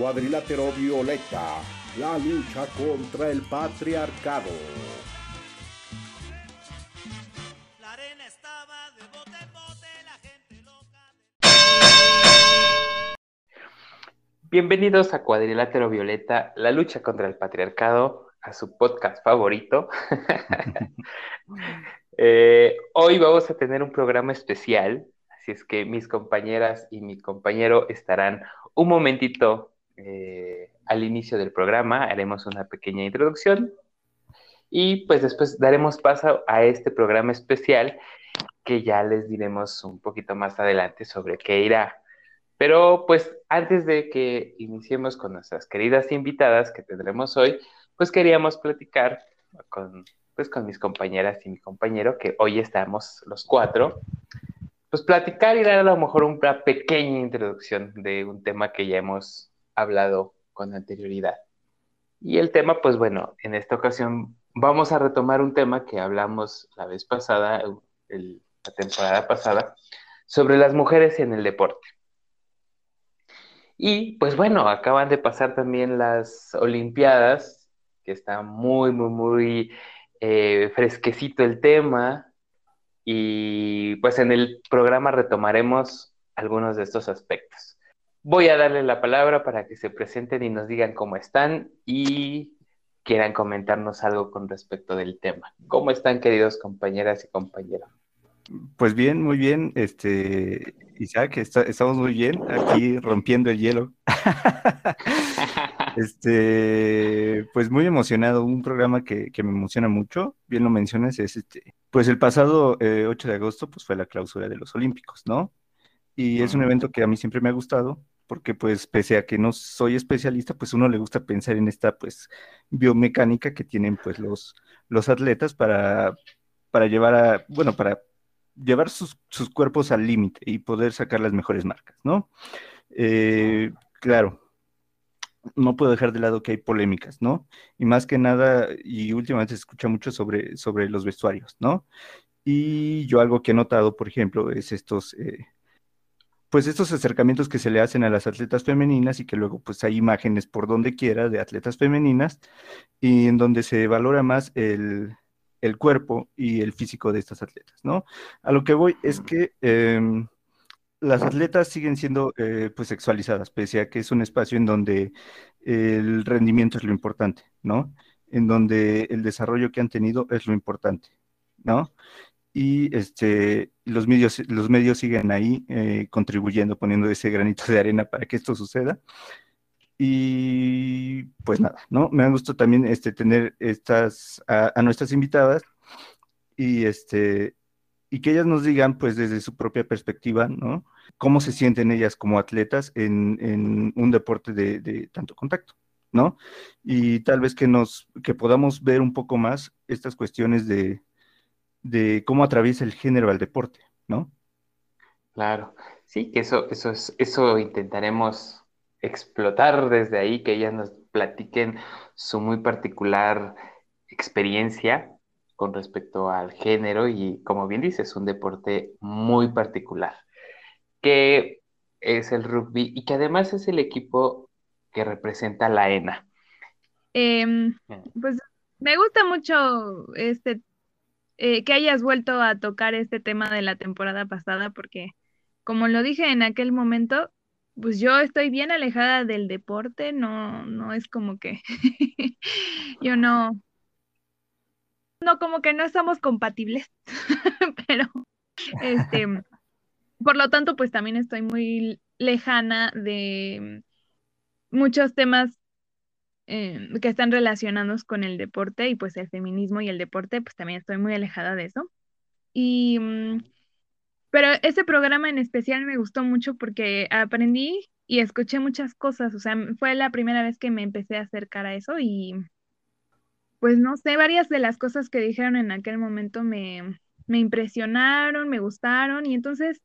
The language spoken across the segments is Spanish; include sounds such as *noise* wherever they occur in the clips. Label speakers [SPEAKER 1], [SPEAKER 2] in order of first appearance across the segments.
[SPEAKER 1] Cuadrilátero Violeta, la lucha contra el patriarcado. La arena estaba de bote en bote, la gente loca.
[SPEAKER 2] Bienvenidos a Cuadrilátero Violeta, la lucha contra el patriarcado, a su podcast favorito. *laughs* Eh, hoy vamos a tener un programa especial, así es que mis compañeras y mi compañero estarán un momentito eh, al inicio del programa, haremos una pequeña introducción y pues después daremos paso a este programa especial que ya les diremos un poquito más adelante sobre qué irá. Pero pues antes de que iniciemos con nuestras queridas invitadas que tendremos hoy, pues queríamos platicar con, pues, con mis compañeras y mi compañero, que hoy estamos los cuatro, pues platicar y dar a lo mejor una pequeña introducción de un tema que ya hemos hablado con anterioridad. Y el tema, pues bueno, en esta ocasión vamos a retomar un tema que hablamos la vez pasada, la temporada pasada, sobre las mujeres en el deporte. Y pues bueno, acaban de pasar también las Olimpiadas, que está muy, muy, muy eh, fresquecito el tema. Y pues en el programa retomaremos algunos de estos aspectos. Voy a darle la palabra para que se presenten y nos digan cómo están y quieran comentarnos algo con respecto del tema. ¿Cómo están, queridos compañeras y compañeros?
[SPEAKER 3] Pues bien, muy bien. Este, Isaac, estamos muy bien aquí rompiendo el hielo. *laughs* este, pues muy emocionado. Un programa que, me emociona mucho. Bien lo mencionas, es este. Pues el pasado 8 eh, de agosto, pues fue la clausura de los Olímpicos, ¿no? Y es un evento que a mí siempre me ha gustado porque pues pese a que no soy especialista, pues uno le gusta pensar en esta pues biomecánica que tienen pues los, los atletas para, para llevar a, bueno, para llevar sus, cuerpos al límite y poder sacar las mejores marcas, ¿no? Eh, claro, no puedo dejar de lado que hay polémicas, ¿no? Y más que nada, y últimamente se escucha mucho sobre, sobre los vestuarios, ¿no? Y yo algo que he notado, por ejemplo, es estos... Eh, pues estos acercamientos que se le hacen a las atletas femeninas y que luego pues hay imágenes por donde quiera de atletas femeninas y en donde se valora más el, cuerpo y el físico de estas atletas, ¿no? A lo que voy es que em, las atletas siguen siendo eh, pues sexualizadas, pese a que es un espacio en donde el rendimiento es lo importante, ¿no? En donde el desarrollo que han tenido es lo importante, ¿no? Y este, los, medios, los medios siguen ahí eh, contribuyendo, poniendo ese granito de arena para que esto suceda. Y pues nada, ¿no? Me ha gustado también este, tener estas, a, nuestras invitadas y, este, y que ellas nos digan, pues desde su propia perspectiva, ¿no? Cómo se sienten ellas como atletas en, en un deporte de, de tanto contacto. ¿no? Y tal vez que nos, que podamos ver un poco más estas cuestiones de, de cómo atraviesa el género al deporte, ¿no?
[SPEAKER 2] Claro, sí, que eso, eso, es, eso intentaremos explotar desde ahí, que ellas nos platiquen su muy particular experiencia con respecto al género y como bien dices, un deporte muy particular, que es el rugby y que además es el equipo que representa la ENA.
[SPEAKER 4] Em, pues me gusta mucho este eh, que hayas vuelto a tocar este tema de la temporada pasada, porque como lo dije en aquel momento, pues yo estoy bien alejada del deporte, no, no es como que *laughs* yo no, no, como que no estamos compatibles, *laughs* pero este, por lo tanto, pues también estoy muy lejana de muchos temas eh, que están relacionados con el deporte y pues el feminismo y el deporte, pues también estoy muy alejada de eso. Y, mm, pero ese programa en especial me gustó mucho porque aprendí y escuché muchas cosas, o sea, fue la primera vez que me empecé a acercar a eso y pues no sé, varias de las cosas que dijeron en aquel momento me, me impresionaron, me gustaron y entonces,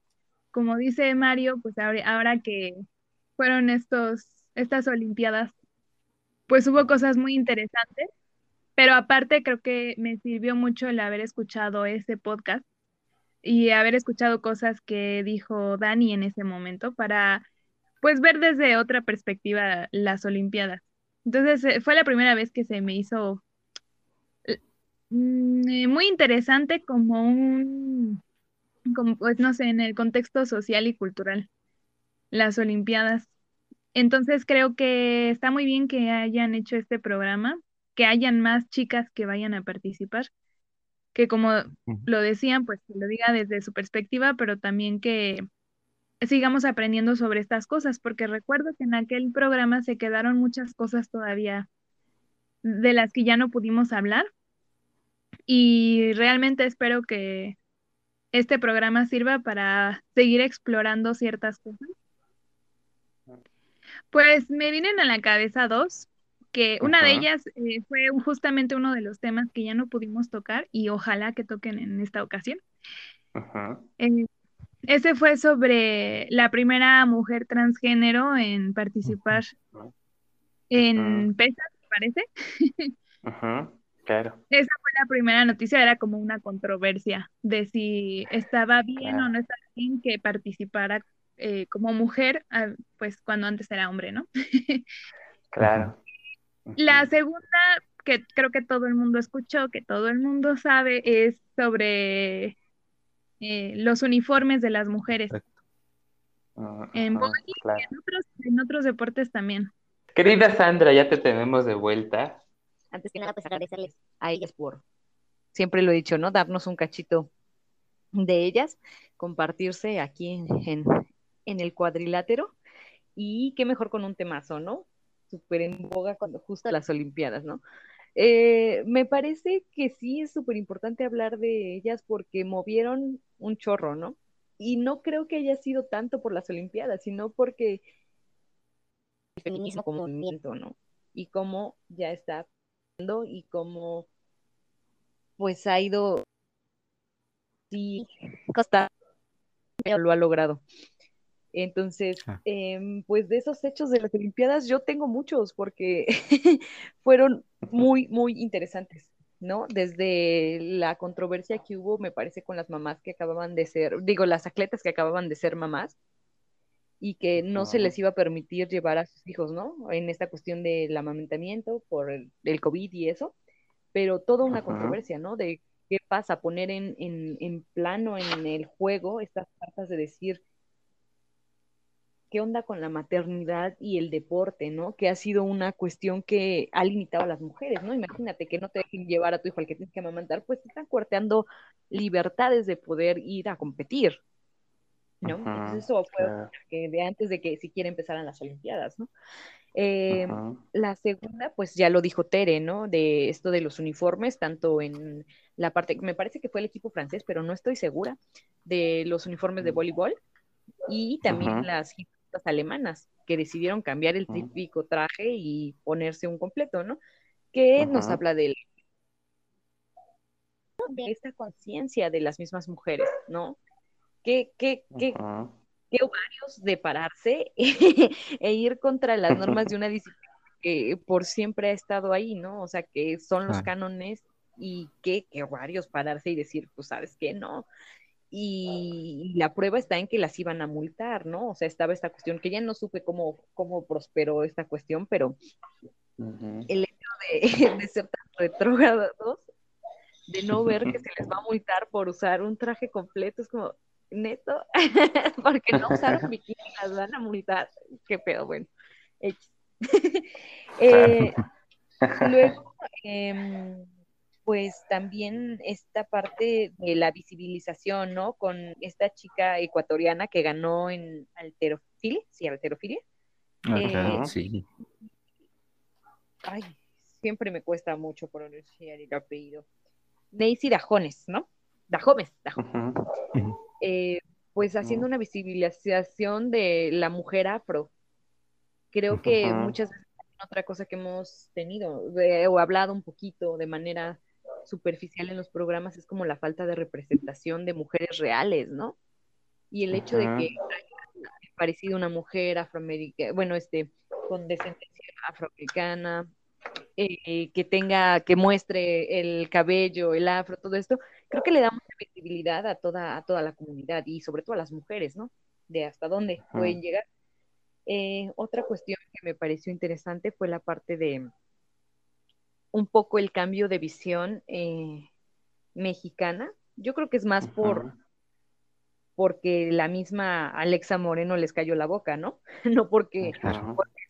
[SPEAKER 4] como dice Mario, pues ahora, ahora que fueron estos, estas Olimpiadas pues hubo cosas muy interesantes, pero aparte creo que me sirvió mucho el haber escuchado ese podcast y haber escuchado cosas que dijo Dani en ese momento para pues ver desde otra perspectiva las Olimpiadas. Entonces eh, fue la primera vez que se me hizo mm, eh, muy interesante como un, como, pues no sé, en el contexto social y cultural, las Olimpiadas. Entonces creo que está muy bien que hayan hecho este programa, que hayan más chicas que vayan a participar, que como lo decían, pues que lo diga desde su perspectiva, pero también que sigamos aprendiendo sobre estas cosas, porque recuerdo que en aquel programa se quedaron muchas cosas todavía de las que ya no pudimos hablar y realmente espero que este programa sirva para seguir explorando ciertas cosas. Pues me vienen a la cabeza dos, que una de ellas eh, fue justamente uno de los temas que ya no pudimos tocar y ojalá que toquen en esta ocasión. Eh, ese fue sobre la primera mujer transgénero en participar en PESA, ¿te parece? *laughs*
[SPEAKER 2] claro.
[SPEAKER 4] Esa fue la primera noticia, era como una controversia de si estaba bien o no estaba bien que participara eh, como mujer, ah, pues cuando antes era hombre, ¿no? *laughs*
[SPEAKER 2] claro.
[SPEAKER 4] La segunda, que creo que todo el mundo escuchó, que todo el mundo sabe, es sobre eh, los uniformes de las mujeres. en, en, otros, deportes también.
[SPEAKER 2] Querida Sandra, ya te tenemos de vuelta.
[SPEAKER 5] Antes que nada, pues agradecerles a ellas por, siempre lo he dicho, ¿no? Darnos un cachito de ellas, compartirse aquí en, en el cuadrilátero y qué mejor con un temazo, ¿no? Súper en boga cuando justo las Olimpiadas, ¿no? Eh, me parece que sí es súper importante hablar de ellas porque movieron un chorro, ¿no? Y no creo que haya sido tanto por las Olimpiadas, sino porque el feminismo como movimiento, ¿no? Y cómo ya está y cómo pues ha ido sí costa pero lo ha logrado. Entonces, ah. em, pues de esos hechos de las Olimpiadas yo tengo muchos porque *laughs* fueron muy, muy interesantes, ¿no? Desde la controversia que hubo, me parece, con las mamás que acababan de ser, digo, las atletas que acababan de ser mamás y que no se les iba a permitir llevar a sus hijos, ¿no? En esta cuestión del amamantamiento por el, COVID y eso, pero toda una controversia, ¿no? De qué pasa, poner en, en, en plano en el juego estas cartas de decir, qué onda con la maternidad y el deporte, ¿no? Que ha sido una cuestión que ha limitado a las mujeres, ¿no? Imagínate que no te dejen llevar a tu hijo al que tienes que amamantar, pues te están corteando libertades de poder ir a competir, ¿no? Entonces eso fue de antes de que siquiera empezaran las Olimpiadas, ¿no? Eh, la segunda, pues ya lo dijo Tere, ¿no? De esto de los uniformes, tanto en la parte, me parece que fue el equipo francés, pero no estoy segura, de los uniformes de voleibol y también las alemanas que decidieron cambiar el típico traje y ponerse un completo, ¿no? Que nos habla de esta conciencia de las mismas mujeres, ¿no? ¿Qué, qué, qué, qué ovarios de pararse *laughs* e ir contra las normas de una disciplina que por siempre ha estado ahí, ¿no? O sea, que son los cánones y qué, qué ovarios pararse y decir, pues, ¿sabes qué? No, y la prueba está en que las iban a multar, ¿no? O sea, estaba esta cuestión que ya no supe cómo, cómo prosperó esta cuestión, pero el hecho de, *laughs* de, ser tan retrógrados, de no ver que se les va a multar por usar un traje completo, es como, neto, *laughs* porque no usaron *laughs* bikini, las van a multar, qué pedo, bueno. eh, luego, eh, pues también esta parte de la visibilización, ¿no? Con esta chica ecuatoriana que ganó en alterofilia, sí, alterofilia.
[SPEAKER 3] Ah, eh, sí.
[SPEAKER 5] Ay, siempre me cuesta mucho pronunciar el apellido. Daisy Dajones, ¿no? Dajomes, Dajomes. Eh, pues haciendo una visibilización de la mujer afro. Creo que muchas veces otra cosa que hemos tenido o hablado un poquito de manera superficial en los programas es como la falta de representación de mujeres reales, ¿no? Y el hecho de que haya parecido una mujer afroamericana, bueno, este, con descendencia afroamericana, eh, que tenga, que muestre el cabello, el afro, todo esto, creo que le da mucha visibilidad a toda, a toda la comunidad y sobre todo a las mujeres, ¿no? De hasta dónde pueden llegar. Eh, otra cuestión que me pareció interesante fue la parte de un poco el cambio de visión eh, mexicana. Yo creo que es más por porque la misma Alexa Moreno les cayó la boca, ¿no? *laughs* no porque,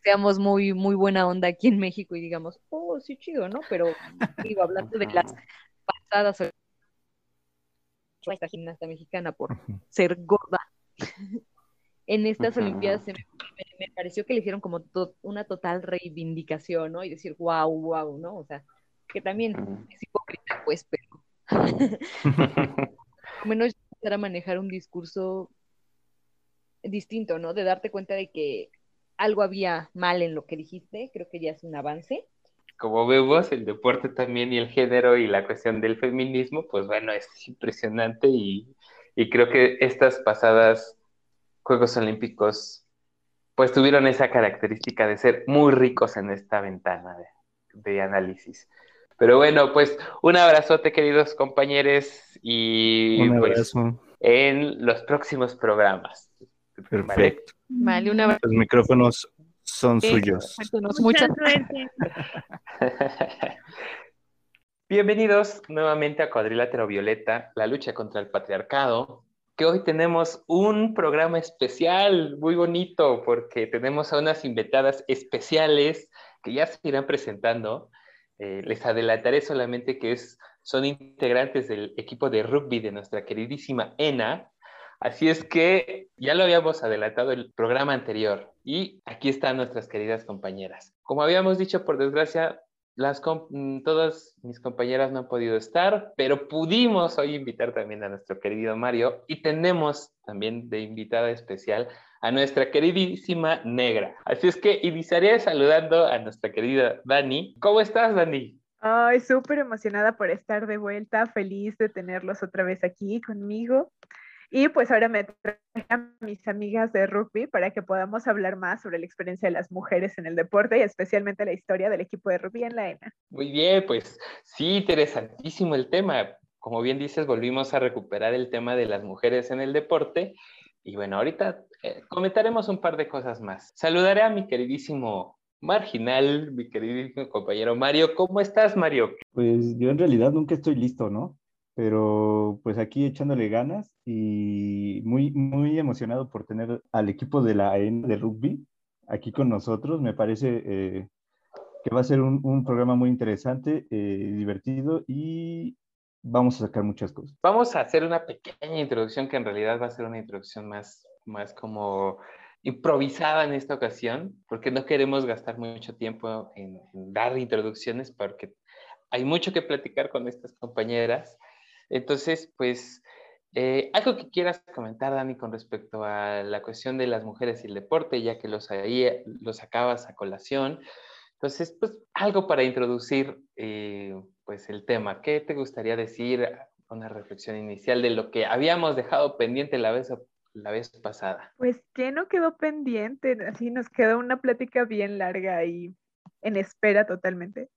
[SPEAKER 5] seamos muy, muy buena onda aquí en México y digamos, oh, sí, chido, ¿no? Pero digo, hablando de las pasadas esta gimnasta mexicana por ser gorda. *laughs* en estas Olimpiadas me, pareció que le hicieron como una total reivindicación, ¿no? Y decir, wow, wow, ¿no? O sea, que también es hipócrita, pues, pero *laughs* menos empezar a manejar un discurso distinto, ¿no? De darte cuenta de que algo había mal en lo que dijiste, creo que ya es un avance.
[SPEAKER 2] Como vemos, el deporte también y el género y la cuestión del feminismo, pues bueno, es impresionante y, creo que estas pasadas Juegos Olímpicos pues tuvieron esa característica de ser muy ricos en esta ventana de análisis. Pero bueno, pues un abrazote, queridos compañeros, y pues, en los próximos programas.
[SPEAKER 3] Perfecto.
[SPEAKER 5] Vale, un abrazo.
[SPEAKER 3] Los micrófonos son suyos.
[SPEAKER 4] Mucha suerte. *laughs*
[SPEAKER 2] Bienvenidos nuevamente a Cuadrilátero Violeta, la lucha contra el patriarcado, que hoy tenemos un programa especial muy bonito porque tenemos a unas invitadas especiales que ya se irán presentando. Eh, les adelantaré solamente que es, son integrantes del equipo de rugby de nuestra queridísima ENA. Así es que ya lo habíamos adelantado el programa anterior y aquí están nuestras queridas compañeras. Como habíamos dicho, por desgracia, las mm, todas mis compañeras no han podido estar, pero pudimos hoy invitar también a nuestro querido Mario y tenemos también de invitada especial a nuestra queridísima negra. Así es que iniciaré saludando a nuestra querida Dani. ¿Cómo estás, Dani?
[SPEAKER 6] Ay, súper emocionada por estar de vuelta, feliz de tenerlos otra vez aquí conmigo. Y pues ahora me traje a mis amigas de rugby para que podamos hablar más sobre la experiencia de las mujeres en el deporte y especialmente la historia del equipo de rugby en la ENA.
[SPEAKER 2] Muy bien, pues sí, interesantísimo el tema. Como bien dices, volvimos a recuperar el tema de las mujeres en el deporte. Y bueno, ahorita eh, comentaremos un par de cosas más. Saludaré a mi queridísimo marginal, mi queridísimo compañero Mario. ¿Cómo estás, Mario?
[SPEAKER 3] Pues yo en realidad nunca estoy listo, ¿no? Pero pues aquí echándole ganas y muy, muy emocionado por tener al equipo de la AEN de rugby aquí con nosotros. Me parece eh, que va a ser un, programa muy interesante, eh, divertido y vamos a sacar muchas cosas.
[SPEAKER 2] Vamos a hacer una pequeña introducción que en realidad va a ser una introducción más, más como improvisada en esta ocasión, porque no queremos gastar mucho tiempo en dar introducciones porque hay mucho que platicar con estas compañeras entonces, pues, eh, algo que quieras comentar, Dani, con respecto a la cuestión de las mujeres y el deporte, ya que los, ahí, los acabas a colación. Entonces, pues, algo para introducir, eh, pues, el tema. ¿Qué te gustaría decir? Una reflexión inicial de lo que habíamos dejado pendiente la vez, la vez pasada.
[SPEAKER 6] Pues, ¿qué no quedó pendiente? Así nos quedó una plática bien larga y en espera totalmente.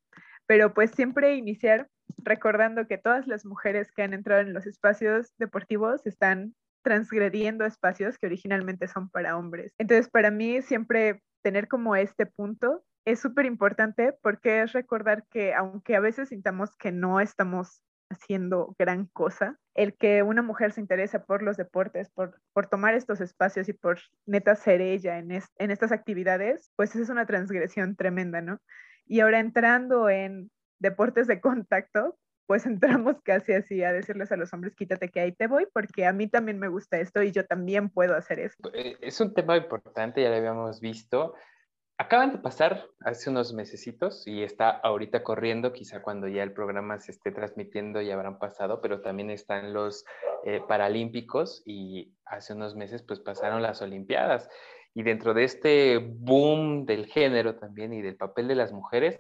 [SPEAKER 6] Pero, pues, siempre iniciar recordando que todas las mujeres que han entrado en los espacios deportivos están transgrediendo espacios que originalmente son para hombres. Entonces, para mí siempre tener como este punto es súper importante porque es recordar que aunque a veces sintamos que no estamos haciendo gran cosa, el que una mujer se interese por los deportes, por, por tomar estos espacios y por neta ser ella en, en estas actividades, pues es una transgresión tremenda, ¿no? Y ahora entrando en deportes de contacto, pues entramos *laughs* casi así a decirles a los hombres, quítate que ahí te voy, porque a mí también me gusta esto y yo también puedo hacer esto.
[SPEAKER 2] Eh, es un tema importante, ya lo habíamos visto. Acaban de pasar hace unos mesecitos y está ahorita corriendo, quizá cuando ya el programa se esté transmitiendo ya habrán pasado, pero también están los eh, Paralímpicos y hace unos meses pues pasaron las Olimpiadas. Y dentro de este boom del género también y del papel de las mujeres,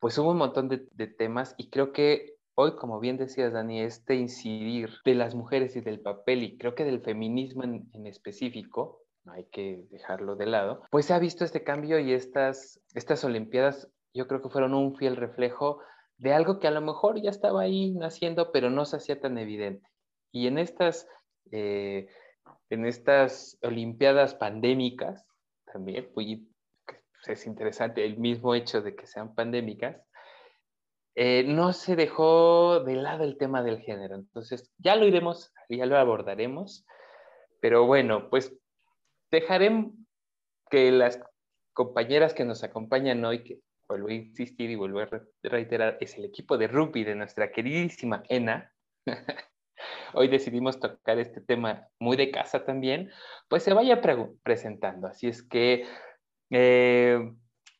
[SPEAKER 2] pues hubo un montón de, temas y creo que hoy, como bien decías, Dani, este incidir de las mujeres y del papel y creo que del feminismo en, específico, no hay que dejarlo de lado, pues se ha visto este cambio y estas, estas Olimpiadas yo creo que fueron un fiel reflejo de algo que a lo mejor ya estaba ahí naciendo, pero no se hacía tan evidente. Y en estas, eh, en estas Olimpiadas pandémicas, también, es interesante el mismo hecho de que sean pandémicas, eh, no se dejó de lado el tema del género. Entonces, ya lo iremos, ya lo abordaremos, pero bueno, pues dejaré que las compañeras que nos acompañan hoy, que vuelvo a insistir y vuelvo a reiterar, es el equipo de rugby de nuestra queridísima ENA. *laughs* Hoy decidimos tocar este tema muy de casa también, pues se vaya presentando. Así es que eh,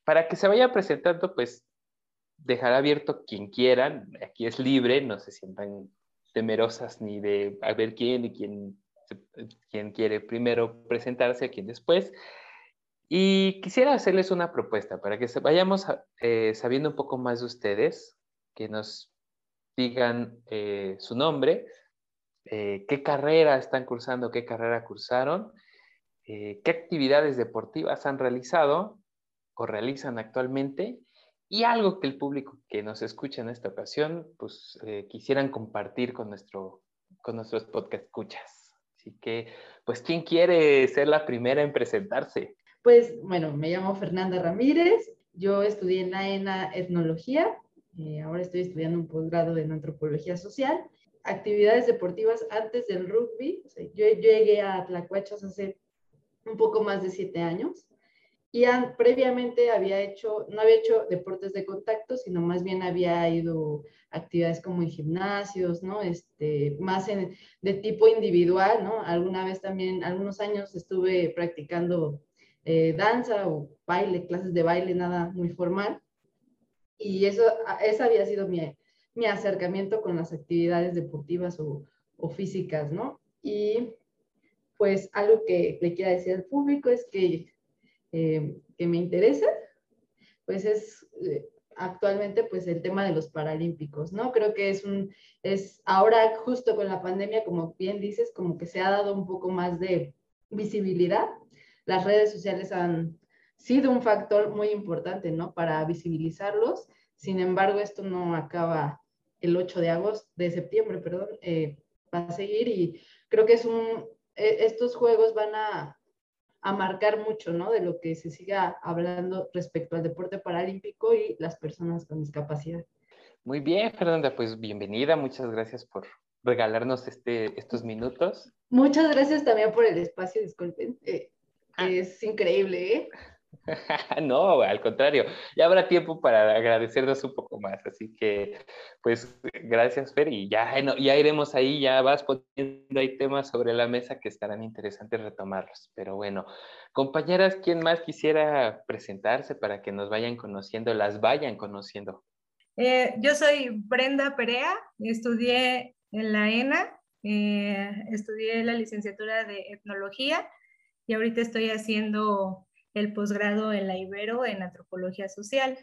[SPEAKER 2] para que se vaya presentando, pues dejar abierto quien quieran. Aquí es libre, no se sientan temerosas ni de a ver quién y quién, quién quiere primero presentarse, a quién después. Y quisiera hacerles una propuesta para que vayamos eh, sabiendo un poco más de ustedes, que nos digan eh, su nombre, qué carrera están cursando, qué carrera cursaron, qué actividades deportivas han realizado o realizan actualmente y algo que el público que nos escucha en esta ocasión, pues quisieran compartir con, nuestro, con nuestros podcast escuchas. Así que, pues, ¿quién quiere ser la primera en presentarse?
[SPEAKER 7] Pues bueno, me llamo Fernanda Ramírez, yo estudié en la ENA Etnología, eh, ahora estoy estudiando un posgrado en Antropología Social. Actividades deportivas antes del rugby, yo, llegué a Tlacuachas hace un poco más de siete años y previamente había hecho, no había hecho deportes de contacto, sino más bien había ido actividades como en gimnasios, ¿no? Este, más de tipo individual, ¿no? Alguna vez también, algunos años estuve practicando eh, danza o baile, clases de baile, nada muy formal. Y eso, ese había sido mi, mi acercamiento con las actividades deportivas o, o, físicas, ¿no? Y pues algo que le quiera decir al público es que, eh, que me interesa, pues es eh, actualmente pues el tema de los paralímpicos, ¿no? Creo que es un, es ahora justo con la pandemia, como bien dices, como que se ha dado un poco más de visibilidad las redes sociales han sido un factor muy importante, ¿no? Para visibilizarlos. Sin embargo, esto no acaba el 8 de agosto, de septiembre, perdón, eh, va a seguir y creo que es un, estos juegos van a, a marcar mucho, ¿no? De lo que se siga hablando respecto al deporte paralímpico y las personas con discapacidad.
[SPEAKER 2] Muy bien, Fernanda, pues bienvenida, muchas gracias por regalarnos este, estos minutos.
[SPEAKER 7] Muchas gracias también por el espacio, disculpen. Eh, Ah. Es increíble, ¿eh? *laughs*
[SPEAKER 2] no, al contrario, ya habrá tiempo para agradecernos un poco más, así que pues gracias Fer y ya, ya iremos ahí, ya vas poniendo ahí temas sobre la mesa que estarán interesantes retomarlos, pero bueno, compañeras, ¿quién más quisiera presentarse para que nos vayan conociendo, las vayan conociendo?
[SPEAKER 8] Eh, yo soy Brenda Perea, estudié en la ENA, eh, estudié la licenciatura de etnología y ahorita estoy haciendo el posgrado en la Ibero en antropología social.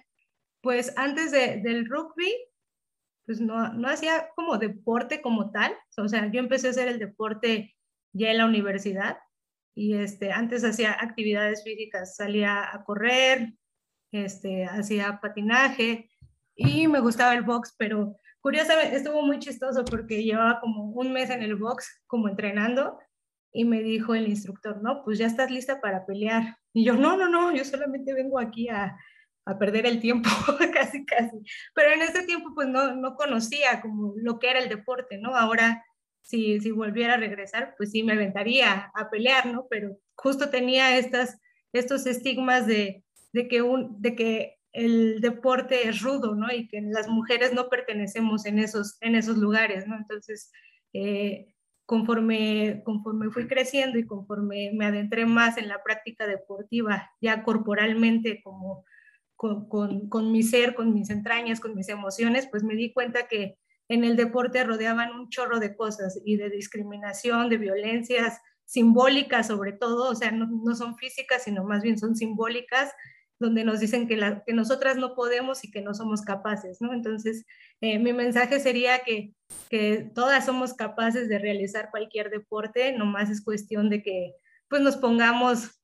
[SPEAKER 8] Pues antes del rugby, pues no, no hacía como deporte como tal, o sea, yo empecé a hacer el deporte ya en la universidad y este, antes hacía actividades físicas, salía a correr, este, hacía patinaje y me gustaba el box, pero curiosamente estuvo muy chistoso porque llevaba como un mes en el box como entrenando y me dijo el instructor, no, pues ya estás lista para pelear. Y yo, no, no, no, yo solamente vengo aquí a, a perder el tiempo, *laughs* casi, casi. Pero en ese tiempo pues no, no conocía como lo que era el deporte, ¿no? Ahora, si, si volviera a regresar, pues sí me aventaría a pelear, ¿no? Pero justo tenía estas, estos estigmas de, de, que un, de que el deporte es rudo, ¿no? Y que las mujeres no pertenecemos en esos, en esos lugares, ¿no? Entonces, eh, conforme, conforme fui creciendo y conforme me adentré más en la práctica deportiva, ya corporalmente, como con, con, con, mi ser, con mis entrañas, con mis emociones, pues me di cuenta que en el deporte rodeaban un chorro de cosas y de discriminación, de violencias simbólicas sobre todo, o sea, no, no son físicas, sino más bien son simbólicas donde nos dicen que, la, que nosotras no podemos y que no somos capaces, ¿no? Entonces, eh, mi mensaje sería que, que todas somos capaces de realizar cualquier deporte, nomás es cuestión de que pues nos pongamos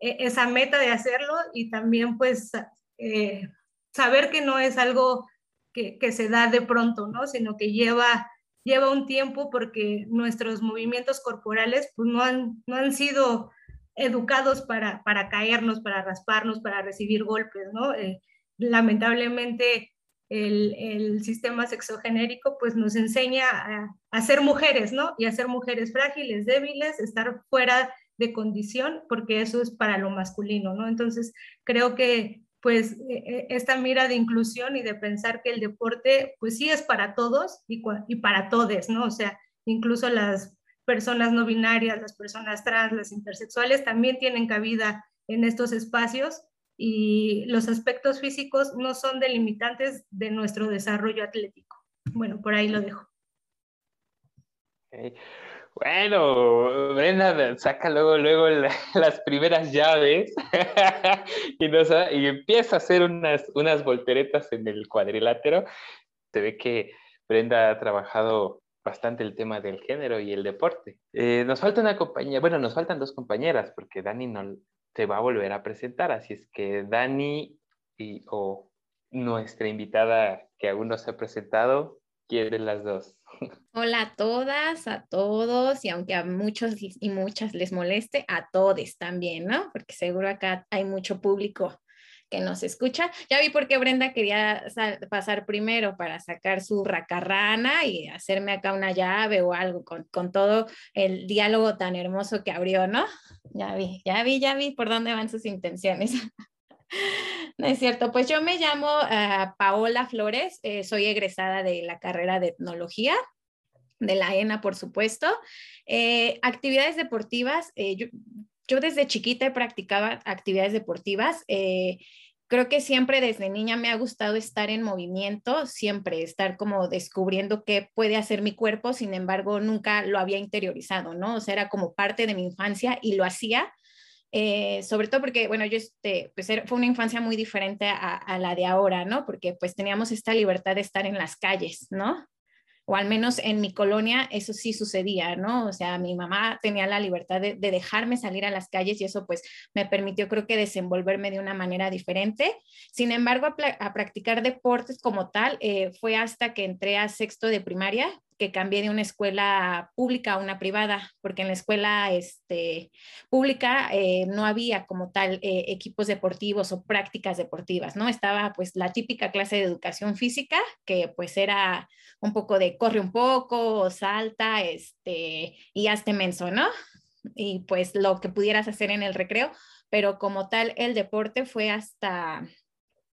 [SPEAKER 8] eh, esa meta de hacerlo y también pues eh, saber que no es algo que, que, se da de pronto, ¿no? Sino que lleva, lleva un tiempo porque nuestros movimientos corporales pues no han, no han sido educados para, para caernos, para rasparnos, para recibir golpes, ¿no? Eh, lamentablemente el, el, sistema sexogenérico pues nos enseña a, a, ser mujeres, ¿no? Y a ser mujeres frágiles, débiles, estar fuera de condición, porque eso es para lo masculino, ¿no? Entonces, creo que pues e, e, esta mira de inclusión y de pensar que el deporte pues sí es para todos y, y para todes, ¿no? O sea, incluso las personas no binarias, las personas trans, las intersexuales también tienen cabida en estos espacios y los aspectos físicos no son delimitantes de nuestro desarrollo atlético. Bueno, por ahí lo dejo.
[SPEAKER 2] Bueno, Brenda saca luego, luego *laughs* las primeras llaves *laughs* y, y, empieza a hacer unas, unas volteretas en el cuadrilátero. Se ve que Brenda ha trabajado bastante el tema del género y el deporte. Eh, nos falta una compañera, bueno, nos faltan dos compañeras porque Dani no se va a volver a presentar, así es que Dani y, o nuestra invitada que aún no se ha presentado, quieren las dos. *laughs*
[SPEAKER 9] Hola a todas, a todos, y aunque a muchos y muchas les moleste, a todos también, ¿no? Porque seguro acá hay mucho público que nos escucha. Ya vi por qué Brenda quería pasar primero para sacar su racarrana y hacerme acá una llave o algo con, con, todo el diálogo tan hermoso que abrió, ¿no? Ya vi, ya vi, ya vi por dónde van sus intenciones. *laughs* No es cierto, pues yo me llamo uh, Paola Flores, eh, soy egresada de la carrera de etnología, de la ENA, por supuesto. Eh, actividades deportivas, eh, yo, yo, desde chiquita practicaba actividades deportivas. creo que siempre desde niña me ha gustado estar en movimiento, siempre estar como descubriendo qué puede hacer mi cuerpo, sin embargo, nunca lo había interiorizado, ¿no? O sea, era como parte de mi infancia y lo hacía eh, sobre todo porque, bueno, yo, este, pues fue una infancia muy diferente a, a, la de ahora, ¿no? Porque pues teníamos esta libertad de estar en las calles, ¿no? O al menos en mi colonia eso sí sucedía, ¿no? O sea, mi mamá tenía la libertad de, de dejarme salir a las calles y eso pues me permitió creo que desenvolverme de una manera diferente. Sin embargo, a, a practicar deportes como tal eh, fue hasta que entré a sexto de primaria, que cambié de una escuela pública a una privada, porque en la escuela este, pública eh, no había como tal eh, equipos deportivos o prácticas deportivas, ¿no? Estaba pues la típica clase de educación física, que pues era un poco de corre un poco, salta, este, y hazte menso, ¿no? Y pues lo que pudieras hacer en el recreo, pero como tal el deporte fue hasta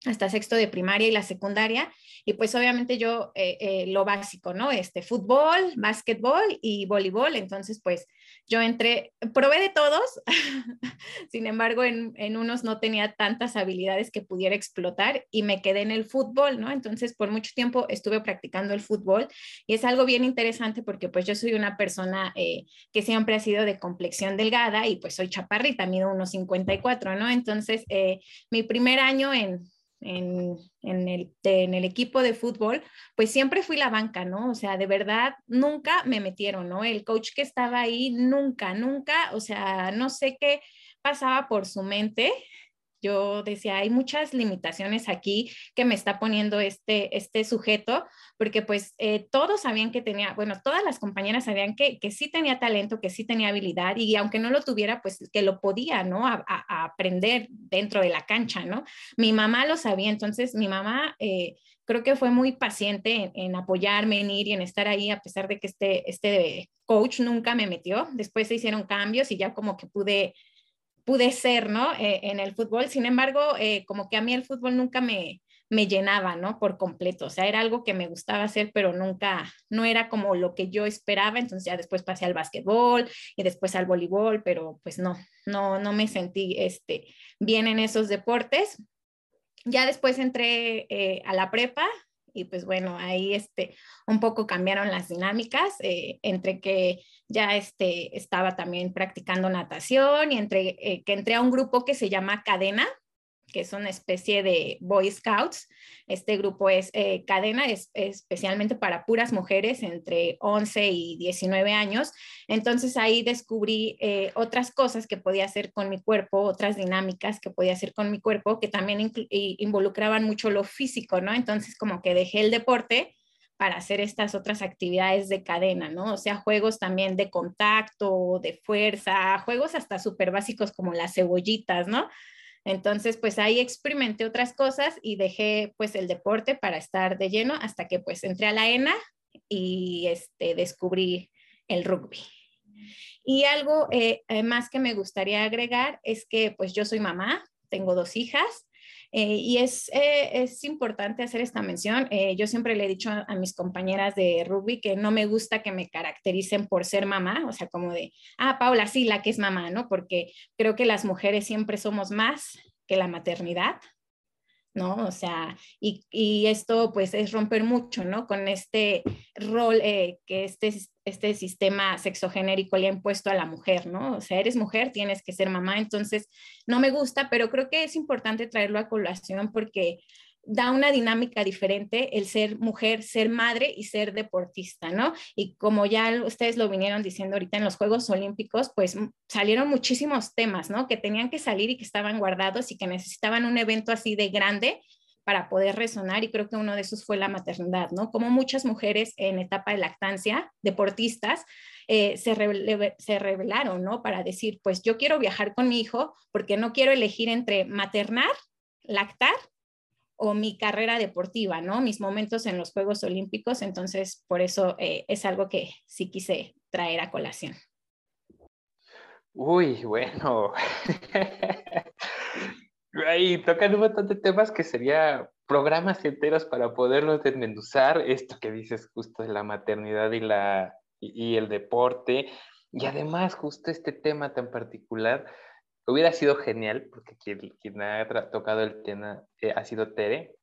[SPEAKER 9] hasta sexto de primaria y la secundaria. Y pues obviamente yo eh, eh, lo básico, ¿no? Este fútbol, básquetbol y voleibol. Entonces pues yo entré, probé de todos, *laughs* sin embargo en, en, unos no tenía tantas habilidades que pudiera explotar y me quedé en el fútbol, ¿no? Entonces por mucho tiempo estuve practicando el fútbol y es algo bien interesante porque pues yo soy una persona eh, que siempre ha sido de complexión delgada y pues soy chaparrita, mido unos 54, ¿no? Entonces mi primer año en en, en, el, en, el, equipo de fútbol, pues siempre fui la banca, ¿no? O sea, de verdad, nunca me metieron, ¿no? El coach que estaba ahí, nunca, nunca, o sea, no sé qué pasaba por su mente, yo decía, hay muchas limitaciones aquí que me está poniendo este, este sujeto, porque pues eh, todos sabían que tenía, bueno, todas las compañeras sabían que, que, sí tenía talento, que sí tenía habilidad y aunque no lo tuviera, pues que lo podía, ¿no? Aprender dentro de la cancha, ¿no? Mi mamá lo sabía, entonces mi mamá... Eh, creo que fue muy paciente en, en, apoyarme, en ir y en estar ahí, a pesar de que este, este coach nunca me metió. Después se hicieron cambios y ya como que pude pude ser, ¿no? Eh, en el fútbol. Sin embargo, eh, como que a mí el fútbol nunca me, me llenaba, ¿no? Por completo. O sea, era algo que me gustaba hacer, pero nunca, no era como lo que yo esperaba. Entonces ya después pasé al básquetbol y después al voleibol, pero pues no, no, no me sentí este, bien en esos deportes. Ya después entré eh, a la prepa, y pues bueno, ahí este, un poco cambiaron las dinámicas eh, entre que ya este, estaba también practicando natación y entre eh, que entré a un grupo que se llama Cadena, que es una especie de Boy Scouts. Este grupo es eh, cadena, es, especialmente para puras mujeres entre 11 y 19 años. Entonces ahí descubrí eh, otras cosas que podía hacer con mi cuerpo, otras dinámicas que podía hacer con mi cuerpo, que también involucraban mucho lo físico, ¿no? Entonces como que dejé el deporte para hacer estas otras actividades de cadena, ¿no? O sea, juegos también de contacto, de fuerza, juegos hasta súper básicos como las cebollitas, ¿no? Entonces, pues ahí experimenté otras cosas y dejé pues el deporte para estar de lleno hasta que pues entré a la ENA y este, descubrí el rugby. Y algo eh, eh, más que me gustaría agregar es que pues yo soy mamá, tengo dos hijas eh, y es, es, importante hacer esta mención. yo siempre le he dicho a, mis compañeras de rugby que no me gusta que me caractericen por ser mamá, o sea, como de, ah, Paula, sí, la que es mamá, ¿no? Porque creo que las mujeres siempre somos más que la maternidad, ¿no? O sea, y, y, esto pues es romper mucho, ¿no? Con este rol eh, que este, este sistema sexogenérico le ha impuesto a la mujer, ¿no? O sea, eres mujer, tienes que ser mamá, entonces no me gusta, pero creo que es importante traerlo a colación porque da una dinámica diferente el ser mujer, ser madre y ser deportista, ¿no? Y como ya ustedes lo vinieron diciendo ahorita en los Juegos Olímpicos, pues salieron muchísimos temas, ¿no? Que tenían que salir y que estaban guardados y que necesitaban un evento así de grande para poder resonar y creo que uno de esos fue la maternidad, ¿no? Como muchas mujeres en etapa de lactancia, deportistas, eh, se, se revelaron, ¿no? Para decir, pues yo quiero viajar con mi hijo porque no quiero elegir entre maternar, lactar o mi carrera deportiva, ¿no? Mis momentos en los Juegos Olímpicos, entonces por eso eh, es algo que sí quise traer a colación.
[SPEAKER 2] Uy, bueno. *laughs* Ahí tocan un montón de temas que sería programas enteros para poderlos desmenuzar. Esto que dices justo de la maternidad y, la, y el deporte. Y además justo este tema tan particular Hubiera sido genial, porque quien, ha tocado el tema eh, ha sido Tere,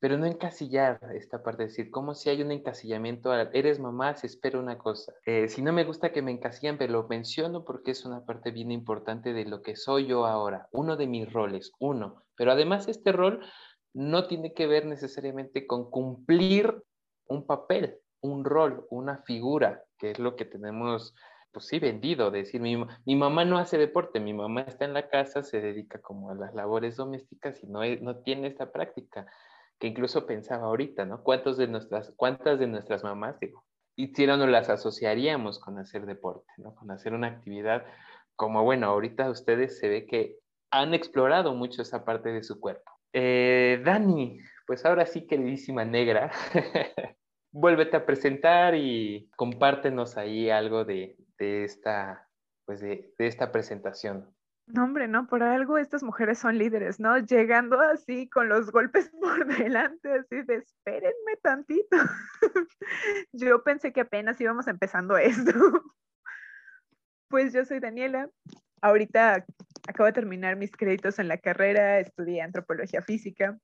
[SPEAKER 2] pero no encasillar esta parte, de decir, como si hay un encasillamiento, eres mamá, se espera una cosa. Eh, si no me gusta que me encasillen, pero lo menciono porque es una parte bien importante de lo que soy yo ahora, uno de mis roles, uno. Pero además este rol no tiene que ver necesariamente con cumplir un papel, un rol, una figura, que es lo que tenemos pues sí, vendido, decir, mi, mi, mamá no hace deporte, mi mamá está en la casa, se dedica como a las labores domésticas y no, no tiene esta práctica, que incluso pensaba ahorita, ¿no? ¿Cuántos de nuestras, ¿Cuántas de nuestras mamás, digo, hicieron o las asociaríamos con hacer deporte, ¿no? Con hacer una actividad como, bueno, ahorita ustedes se ve que han explorado mucho esa parte de su cuerpo. Eh, Dani, pues ahora sí, queridísima negra, *laughs* vuélvete a presentar y compártenos ahí algo de, de esta, pues de, esta presentación.
[SPEAKER 6] No, hombre, no, por algo estas mujeres son líderes, ¿no? Llegando así con los golpes *laughs* por delante, así de espérenme tantito. *laughs* yo pensé que apenas íbamos empezando esto. *laughs* pues yo soy Daniela. Ahorita acabo de terminar mis créditos en la carrera, estudié antropología física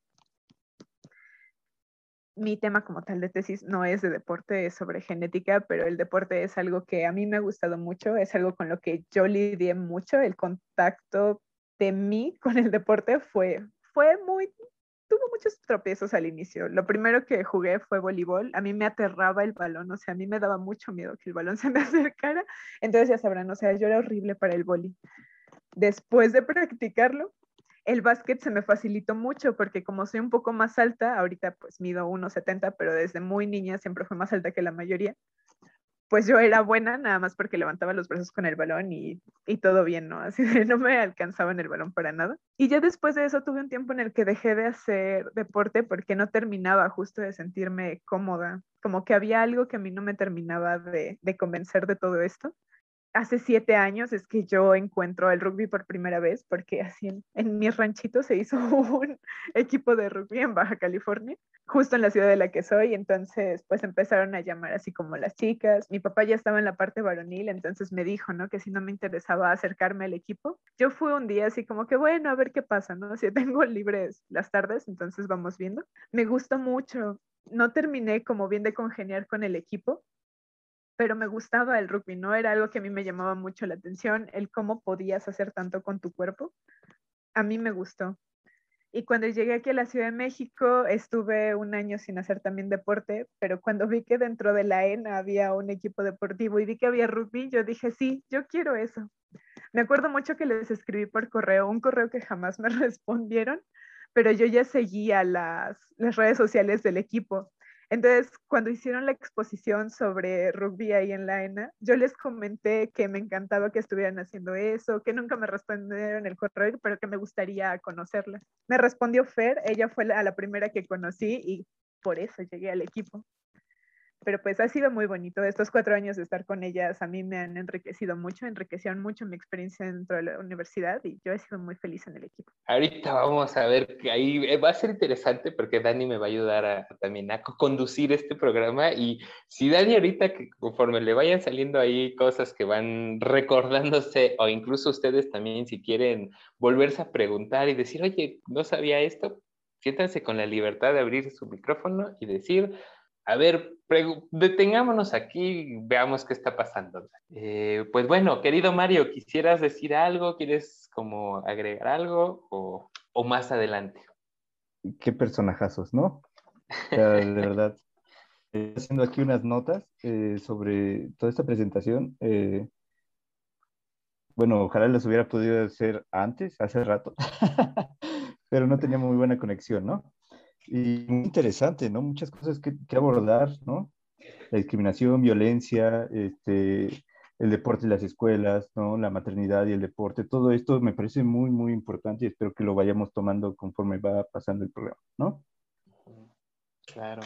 [SPEAKER 6] mi tema como tal de tesis no es de deporte, es sobre genética, pero el deporte es algo que a mí me ha gustado mucho, es algo con lo que yo lidié mucho, el contacto de mí *laughs* con el deporte fue, fue muy, tuvo muchos tropiezos al inicio. Lo primero que jugué fue voleibol, a mí me aterraba el balón, o sea, a mí me daba mucho miedo que el balón *laughs* se me acercara, entonces ya sabrán, o sea, yo era horrible para el boli. Después de practicarlo, el básquet se me facilitó mucho porque como soy un poco más alta, ahorita pues mido 1,70, pero desde muy niña siempre fue más alta que la mayoría, pues yo era buena nada más porque levantaba los brazos con el balón y, y todo bien, ¿no? *laughs* Así de no me alcanzaba el balón para nada. Y ya después de eso tuve un tiempo en el que dejé de hacer deporte porque no terminaba justo de sentirme cómoda, como que había algo que a mí no me terminaba de, de convencer de todo esto hace siete años es que yo encuentro el rugby por primera vez, porque así en, en mi ranchito se hizo *laughs* un equipo de rugby en Baja California, justo en la ciudad de la que soy, entonces pues empezaron a llamar así como las chicas, mi papá ya estaba en la parte varonil, entonces me dijo, ¿no? Que si no me interesaba acercarme al equipo, yo fui un día así como que bueno, a ver qué pasa, ¿no? Si tengo *laughs* libres las tardes, entonces vamos viendo. Me gustó mucho, no terminé como bien de congeniar con el equipo, pero me gustaba el rugby, ¿no? Era algo que a mí me llamaba mucho la atención, el cómo podías hacer tanto con tu cuerpo. A mí me gustó. Y cuando llegué aquí a la Ciudad de México, estuve un año sin hacer también deporte, pero cuando vi que dentro de la ENA había un equipo deportivo y vi que había rugby, yo dije, sí, yo quiero eso. Me acuerdo mucho que les escribí por correo, un correo que jamás me *laughs* respondieron, pero yo ya seguía las, las redes sociales del equipo Entonces, cuando hicieron la exposición sobre rugby ahí en la ENA, yo les comenté que me encantaba que estuvieran haciendo eso, que nunca me respondieron el correo, pero que me gustaría conocerla. Me respondió Fer, ella fue la, la primera que conocí y por eso llegué al equipo pero pues ha sido muy bonito. Estos cuatro años de estar con ellas a mí me han enriquecido mucho, enriquecieron mucho mi experiencia dentro de la universidad y yo he sido muy feliz en el equipo.
[SPEAKER 2] Ahorita vamos a ver que ahí eh, va a ser interesante porque Dani me va a ayudar a, también a conducir este programa y si Dani ahorita que conforme le vayan saliendo ahí cosas que van recordándose o incluso ustedes también si quieren volverse a preguntar y decir, oye, no sabía esto, siéntanse con la libertad de abrir su micrófono y decir, a ver, detengámonos aquí y veamos qué está pasando. Eh, pues bueno, querido Mario, ¿quisieras decir algo? ¿Quieres como agregar algo o, más adelante?
[SPEAKER 3] Qué personajazos, ¿no? de *laughs* verdad. Eh, haciendo aquí unas notas eh, sobre toda esta presentación. bueno, ojalá las hubiera podido hacer antes, hace rato, *laughs* pero no tenía muy buena conexión, ¿no? Y muy interesante, ¿no? Muchas cosas que, abordar, ¿no? La discriminación, violencia, este, el deporte y las escuelas, ¿no? La maternidad y el deporte, todo esto me parece muy, muy importante y espero que lo vayamos tomando conforme va pasando el programa, ¿no?
[SPEAKER 2] Claro.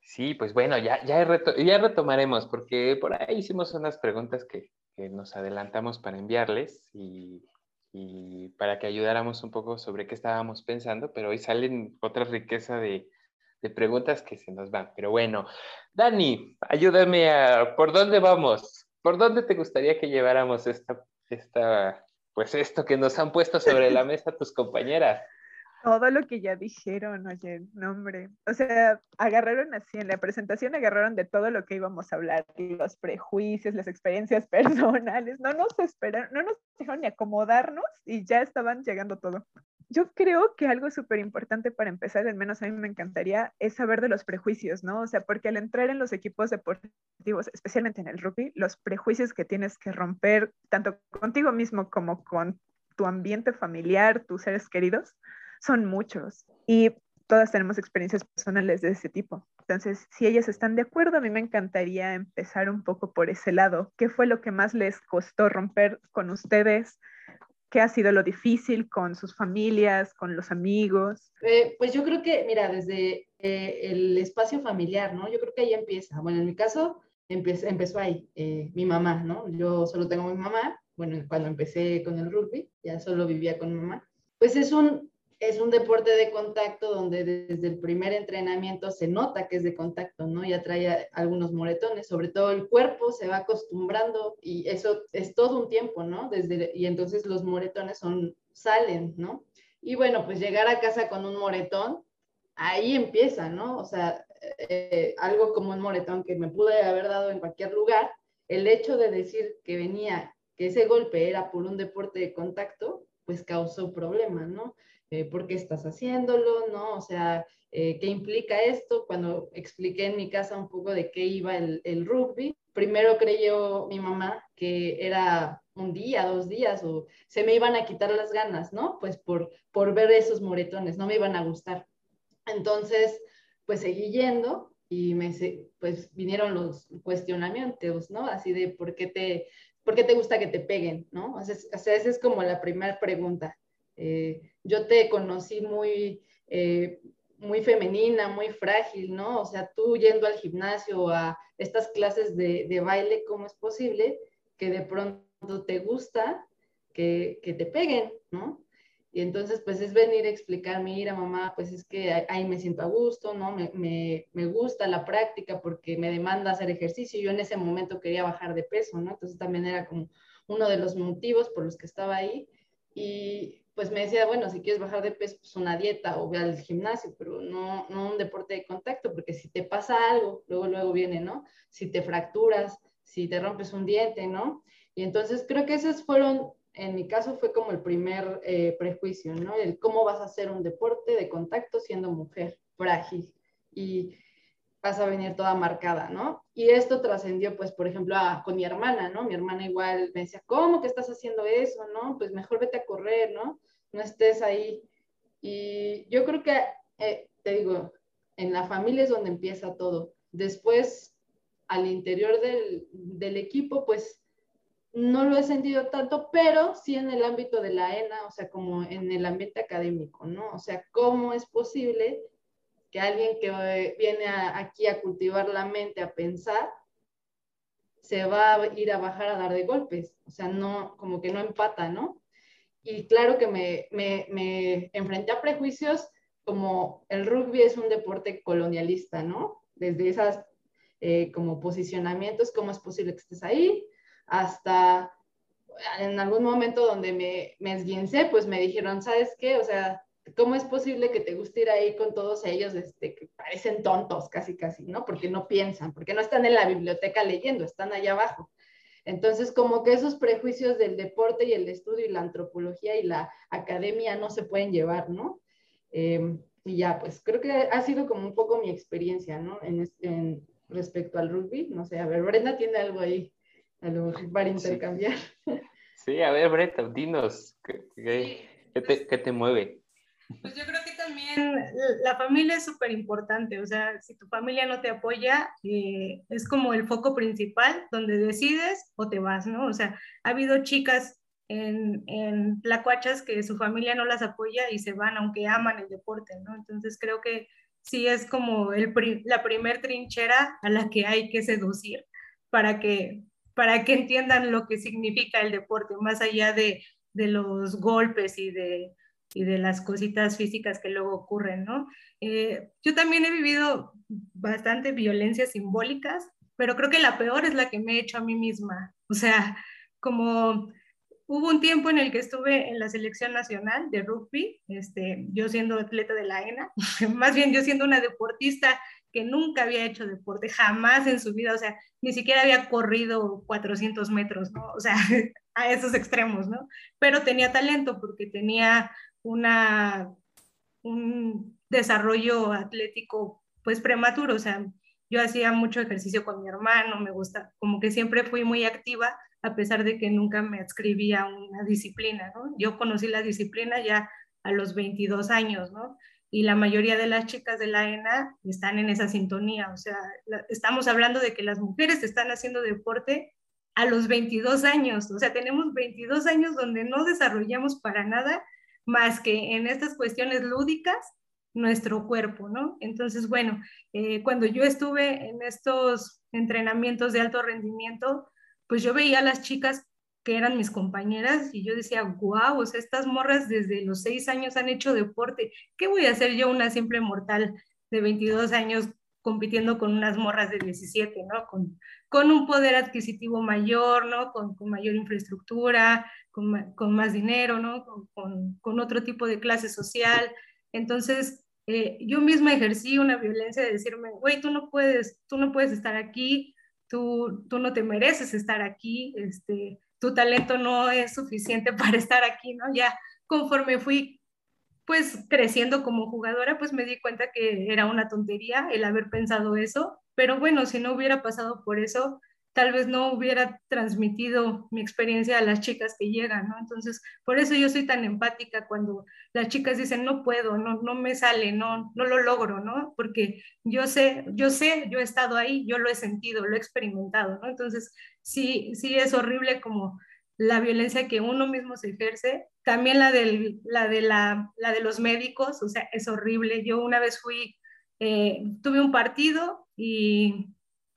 [SPEAKER 2] Sí, pues bueno, ya, ya, ya retomaremos, porque por ahí hicimos unas preguntas que, que nos adelantamos para enviarles y y para que ayudáramos un poco sobre qué estábamos pensando, pero hoy salen otra riqueza de, de preguntas que se nos van. Pero bueno, Dani, ayúdame a, ¿por dónde vamos? ¿Por dónde te gustaría que lleváramos esta, esta, pues esto que nos han puesto sobre la *laughs* mesa tus compañeras?
[SPEAKER 6] Todo lo que ya dijeron, oye, no hombre. O sea, agarraron así, en la presentación agarraron de todo lo que íbamos a hablar, los prejuicios, las experiencias *laughs* personales, no nos esperaron, no nos dejaron ni acomodarnos y ya estaban llegando todo. Yo creo que algo súper importante para empezar, al menos a mí me encantaría, es saber de los prejuicios, ¿no? O sea, porque al entrar en los equipos deportivos, especialmente en el rugby, los prejuicios que tienes que romper, tanto contigo mismo como con tu ambiente familiar, tus seres queridos, son muchos y todas tenemos experiencias personales de ese tipo. Entonces, si ellas están de acuerdo, a mí me encantaría empezar un poco por ese lado. ¿Qué fue lo que más les costó romper con ustedes? ¿Qué ha sido lo difícil con sus familias, con los amigos?
[SPEAKER 7] Eh, pues yo creo que, mira, desde eh, el espacio familiar, ¿no? Yo creo que ahí empieza. Bueno, en mi caso, empezó, empezó ahí, eh, mi mamá, ¿no? Yo solo tengo mi mamá. Bueno, cuando empecé con el rugby, ya solo vivía con mi mamá. Pues es un, es un deporte de contacto donde desde el primer entrenamiento se nota que es de contacto, ¿no? Ya trae algunos moretones, sobre todo el cuerpo se va acostumbrando y eso es todo un tiempo, ¿no? Desde, y entonces los moretones son, salen, ¿no? Y bueno, pues llegar a casa con un moretón, ahí empieza, ¿no? O sea, eh, algo como un moretón que me pude haber dado en cualquier lugar, el hecho de decir que venía, que ese golpe era por un deporte de contacto, pues causó problemas, ¿no? Eh, por qué estás haciéndolo, ¿no? O sea, eh, ¿qué implica esto? Cuando expliqué en mi casa un poco de qué iba el, rugby, primero creyó mi mamá que era un día, dos días, o se me iban a quitar las ganas, ¿no? Pues por, por ver esos moretones, no me iban a gustar. Entonces, pues seguí yendo y me, pues vinieron los cuestionamientos, ¿no? Así de por qué te, por qué te gusta que te peguen, ¿no? O sea, esa es como la primera pregunta. Eh, yo te conocí muy, eh, muy femenina, muy frágil, ¿no? O sea, tú yendo al gimnasio a estas clases de, de baile, ¿cómo es posible que de pronto te gusta que, que, te peguen, ¿no? Y entonces, pues es venir a explicar, mira, mamá, pues es que ahí me siento a gusto, ¿no? Me, me, me, gusta la práctica porque me demanda hacer ejercicio. Yo en ese momento quería bajar de peso, ¿no? Entonces también era como uno de los motivos por los que estaba ahí. Y pues me decía, bueno, si quieres bajar de peso, pues una dieta o ve al gimnasio, pero no, no un deporte de contacto, porque si te pasa algo, luego, luego viene, ¿no? Si te fracturas, si te rompes un diente, ¿no? Y entonces creo que esos fueron, en mi caso fue como el primer eh, prejuicio, ¿no? El cómo vas a hacer un deporte de contacto siendo mujer frágil. Y vas a venir toda marcada, ¿no? Y esto trascendió, pues, por ejemplo, con mi hermana, ¿no? Mi hermana igual me decía, ¿cómo que estás haciendo eso, no? Pues mejor vete a correr, ¿no? No estés ahí. Y yo creo que, eh, te digo, en la familia es donde empieza todo. Después, al interior del, del equipo, pues no lo he sentido tanto, pero sí en el ámbito de la ENA, o sea, como en el ambiente académico, ¿no? O sea, ¿cómo es posible que alguien que viene aquí a cultivar la mente, a pensar, se va a ir a bajar a dar de golpes? O sea, no, como que no empata, ¿no? Y claro que me, me, me enfrenté a prejuicios como el rugby es un deporte colonialista, ¿no? Desde esas eh, como posicionamientos, ¿cómo es posible que estés ahí? Hasta en algún momento donde me, me esguincé, pues me dijeron, ¿sabes qué? O sea, ¿cómo es posible que te guste ir ahí con todos ellos este, que parecen tontos casi, casi, ¿no? Porque no piensan, porque no están en la biblioteca leyendo, están allá abajo. Entonces, como que esos prejuicios del deporte y el estudio y la antropología y la academia no se pueden llevar, ¿no? Em, y ya, pues creo que ha sido como un poco mi experiencia, ¿no? En, respecto al rugby. No sé, a ver, Brenda tiene algo ahí para intercambiar.
[SPEAKER 2] Sí, a ver, Brenda, dinos, ¿qué, te, pues qué te mueve?
[SPEAKER 8] Pues yo creo que también la familia es súper importante, o sea, si tu familia no te apoya, eh, es como el foco principal donde decides o te vas, ¿no? O sea, ha habido chicas en, en Tlacuachas que su familia no las apoya y se van aunque aman el deporte, ¿no? Entonces creo que sí es como el, la primer trinchera a la que hay que seducir para que, para que entiendan lo que significa el deporte, más allá de, de los golpes y de, y de las cositas físicas que luego ocurren, ¿no? Eh, yo también he vivido bastante violencias simbólicas, pero creo que la peor es la que me he hecho a mí misma. O sea, como hubo un tiempo en el que estuve en la selección nacional de rugby, este, yo siendo atleta de la ENA, *laughs* más bien yo siendo una deportista que nunca había hecho deporte, jamás en su vida, o sea, ni siquiera había corrido 400 metros, ¿no? O sea, *laughs* a esos extremos, ¿no? Pero tenía talento porque tenía un desarrollo atlético pues prematuro, o sea, yo hacía mucho ejercicio con mi hermano, me gusta, como que siempre fui muy activa, a pesar de que nunca me adscribía a una disciplina, ¿no? Yo conocí la disciplina ya a los 22 años, ¿no? Y la mayoría de las chicas de la ENA están en esa sintonía, o sea, estamos hablando de que las mujeres están haciendo deporte a los 22 años, o sea, tenemos 22 años donde no desarrollamos para nada más que en estas cuestiones lúdicas nuestro cuerpo, ¿no? Entonces, bueno, eh, cuando yo estuve en estos entrenamientos de alto rendimiento, pues yo veía a las chicas que eran mis compañeras y yo decía, wow, o sea, estas morras desde los seis años han hecho deporte, ¿qué voy a hacer yo una simple mortal de 22 años compitiendo con unas morras de 17, ¿no? Con, con un poder adquisitivo mayor, ¿no? Con, con mayor infraestructura, con, con, más dinero, ¿no? Con, con, otro tipo de clase social. Entonces, eh, yo misma ejercí una violencia de decirme, güey, tú no puedes, tú no puedes estar aquí, tú, tú no te mereces estar aquí, este, tu talento no es suficiente *laughs* para estar aquí, ¿no? Ya conforme fui pues creciendo como jugadora, pues me di cuenta que era una tontería el haber pensado eso, pero bueno, si no hubiera pasado por eso, tal vez no hubiera transmitido mi experiencia a las chicas que llegan, ¿no? Entonces, por eso yo soy tan empática cuando las chicas dicen, no puedo, no, no me sale, no, no lo logro, ¿no? Porque yo sé, yo sé, yo he estado ahí, yo lo he sentido, lo he experimentado, ¿no? Entonces, sí, sí es horrible como la violencia que uno mismo se ejerce, también la, del, la, de, la, la de los médicos, o sea, es horrible. Yo una vez fui, eh, tuve un partido y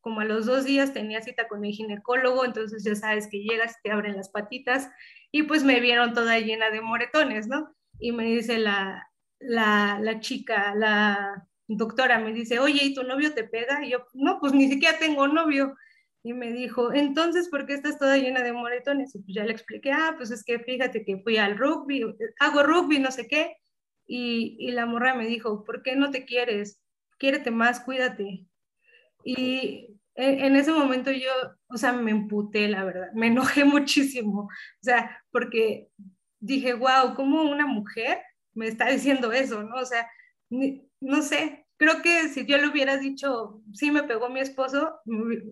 [SPEAKER 8] como a los dos días tenía cita con mi ginecólogo, entonces ya sabes que llegas, te abren las patitas y pues me vieron toda llena de moretones, ¿no? Y me dice la, la, la chica, la doctora, me dice, oye, ¿y tu novio te pega? Y yo, no, pues ni siquiera tengo novio. Y me dijo, entonces, ¿por qué estás toda llena de moretones? Y pues ya le expliqué, ah, pues es que fíjate que fui al rugby, hago rugby, no sé qué. Y, y la morra me dijo, ¿por qué no te quieres? Quiérete más, cuídate. Y en, ese momento yo, o sea, me emputé, la verdad, me enojé *laughs* muchísimo, o sea, porque dije, wow, ¿cómo una mujer me está diciendo eso, no? O sea, no sé, creo que si yo le hubiera dicho, sí me pegó mi esposo,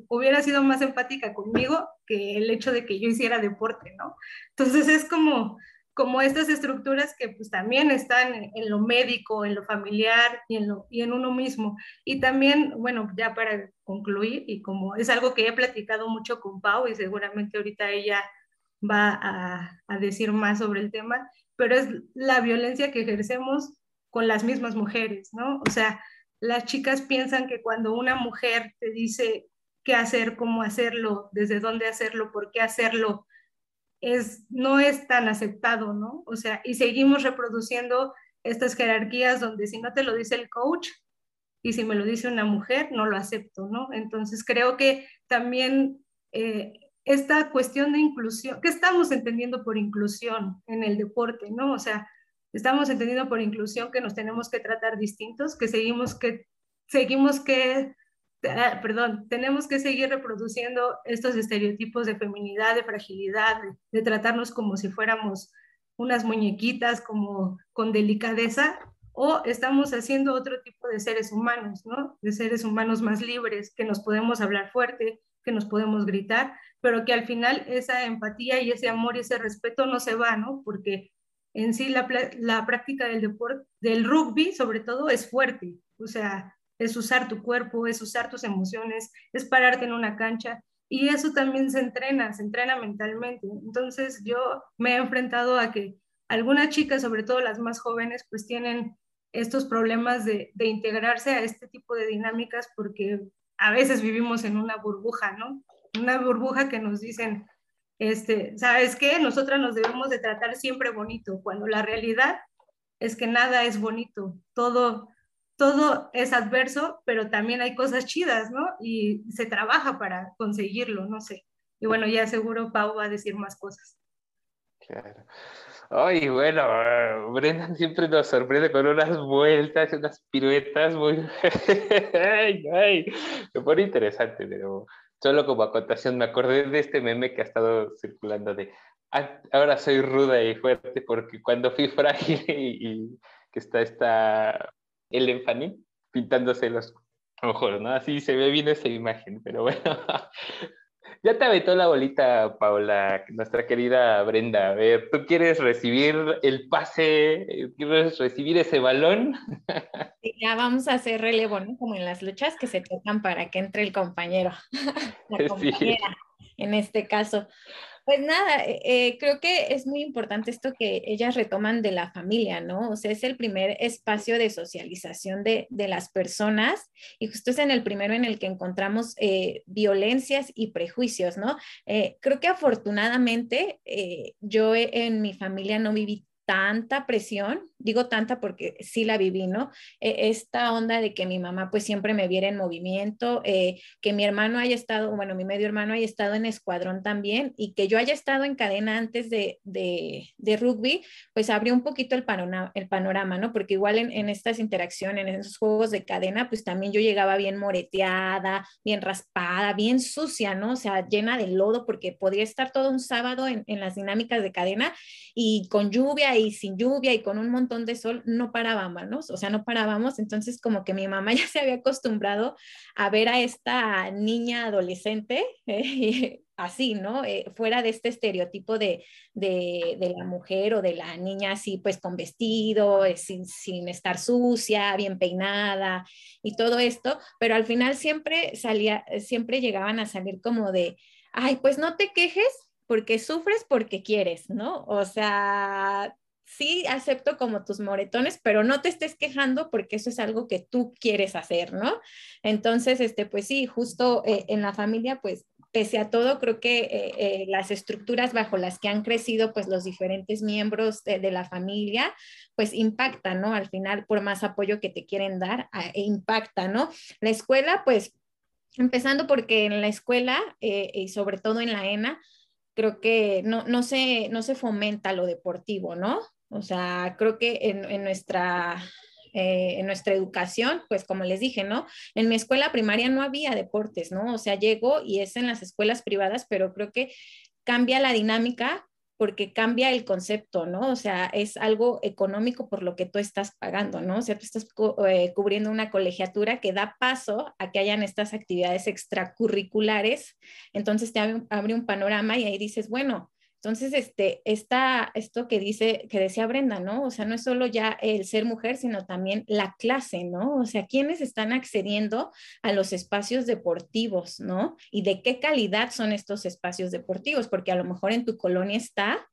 [SPEAKER 8] hubiera sido más empática conmigo que el hecho de que yo hiciera deporte, ¿no? Entonces es como, como estas estructuras que pues también están en, lo médico, en lo familiar y en, lo, y en uno mismo. Y también, bueno, ya para concluir, y como es algo que he platicado mucho con Pau y seguramente ahorita ella va a, decir más sobre el tema, pero es la violencia que ejercemos con las mismas mujeres, ¿no? O sea, las chicas piensan que cuando una mujer te dice qué hacer, cómo hacerlo, desde dónde hacerlo, por qué hacerlo, es, no es tan aceptado, ¿no? O sea, y seguimos reproduciendo estas jerarquías donde si no te lo dice el coach y si me lo dice una mujer, no lo acepto, ¿no? Entonces creo que también eh, esta cuestión de inclusión, ¿qué estamos entendiendo por inclusión en el deporte, ¿no? O sea, estamos entendiendo por inclusión que nos tenemos que tratar distintos, que seguimos que, seguimos que Ah, perdón, tenemos que seguir reproduciendo estos estereotipos de feminidad, de fragilidad, de, tratarnos como si fuéramos unas muñequitas, como con delicadeza, o estamos haciendo otro tipo de seres humanos, ¿no? De seres humanos más libres, que nos podemos hablar fuerte, que nos podemos gritar, pero que al final esa empatía y ese amor y ese respeto no se va, ¿no? Porque en sí la, la práctica del deporte, del rugby sobre todo, es fuerte, o sea, es usar tu cuerpo, es usar tus emociones, es pararte en una cancha y eso también se entrena, se entrena mentalmente. Entonces yo me he enfrentado a que algunas chicas, sobre todo las más jóvenes, pues tienen estos problemas de, integrarse a este tipo de dinámicas porque a veces vivimos en una burbuja, ¿no? Una burbuja que nos dicen, este, ¿sabes qué? Nosotras nos debemos de tratar siempre bonito, cuando la realidad es que nada es bonito, todo todo es adverso, pero también hay cosas chidas, ¿no? Y se trabaja para conseguirlo, no sé. Y bueno, ya seguro Pau va a decir más cosas.
[SPEAKER 2] Claro. Ay, bueno, *laughs* Brendan siempre nos sorprende con unas vueltas, unas piruetas muy... *laughs* ay, ay, me pone interesante, pero solo como acotación me acordé de este meme que ha estado circulando de ah, ahora soy ruda y fuerte porque cuando fui frágil *laughs* y, y que está esta el Enfani pintándose los ojos, ¿no? Así se ve bien esa imagen, pero bueno. Ya te aventó la bolita, Paula, nuestra querida Brenda. A ver, ¿tú quieres recibir el pase? ¿Quieres recibir ese balón? *laughs*
[SPEAKER 9] ya vamos a hacer relevo, ¿no? Como en las luchas que se tocan para que entre el compañero. *laughs* la compañera, en este caso. Pues nada, eh, eh, creo que es muy importante esto que ellas retoman de la familia, ¿no? O sea, es el primer espacio de socialización de, las personas y justo es en el primero en el que encontramos eh, violencias y prejuicios, ¿no? creo que afortunadamente yo en mi familia no viví tanta presión, digo tanta porque sí la viví, ¿no? E, esta onda de que mi mamá pues siempre me viera en movimiento, eh, que mi hermano haya estado, bueno, mi medio hermano haya estado en escuadrón también y que yo haya estado en cadena antes de, de, rugby, pues abrió un poquito el panorama, el panorama ¿no? Porque igual en, estas interacciones, en esos juegos de cadena, pues también yo llegaba bien moreteada, bien raspada, bien sucia, ¿no? O sea, llena de lodo porque podría estar todo un sábado en las dinámicas de cadena y con lluvia y sin lluvia y con un montón de sol, no parábamos, o sea, no parábamos. Entonces, como que mi mamá *laughs* ya se había acostumbrado a ver a esta niña adolescente eh, *laughs* así, ¿no? Eh, fuera de este estereotipo de, de, de, la mujer o de la niña así, pues con vestido, eh, sin, sin estar sucia, bien peinada y todo esto, pero al final siempre salía, siempre llegaban a salir como de, ay, pues no te quejes porque sufres porque quieres, ¿no? O sea, sí acepto como tus moretones, pero no te estés quejando porque eso es algo que tú quieres hacer, ¿no? Entonces, este, pues sí, justo eh, en la familia, pues pese a todo, creo que eh, eh, las estructuras bajo las que han crecido pues los diferentes miembros de, la familia, pues impactan, ¿no? Al final, por más apoyo que te quieren dar, e impacta, ¿no? La escuela, pues, empezando porque en la escuela y sobre todo en la ENA, creo que no, no, se, no se fomenta lo deportivo, ¿no? O sea, creo que en, nuestra, eh, en nuestra educación, pues como les dije, ¿no? En mi escuela primaria no había deportes, ¿no? O sea, llego y es en las escuelas privadas, pero creo que cambia la dinámica porque cambia el concepto, ¿no? O sea, es algo económico por lo que tú estás pagando, ¿no? O sea, tú estás eh, cubriendo una colegiatura que da paso a que hayan estas actividades extracurriculares, entonces te abre un panorama y ahí dices, bueno, Entonces, este, esta, esto que dice, que decía Brenda, ¿no? O sea, no es solo ya el ser mujer, sino también la clase, ¿no? O sea, quiénes están accediendo a los espacios deportivos, ¿no? Y de qué calidad son estos espacios deportivos, porque a lo mejor en tu colonia está,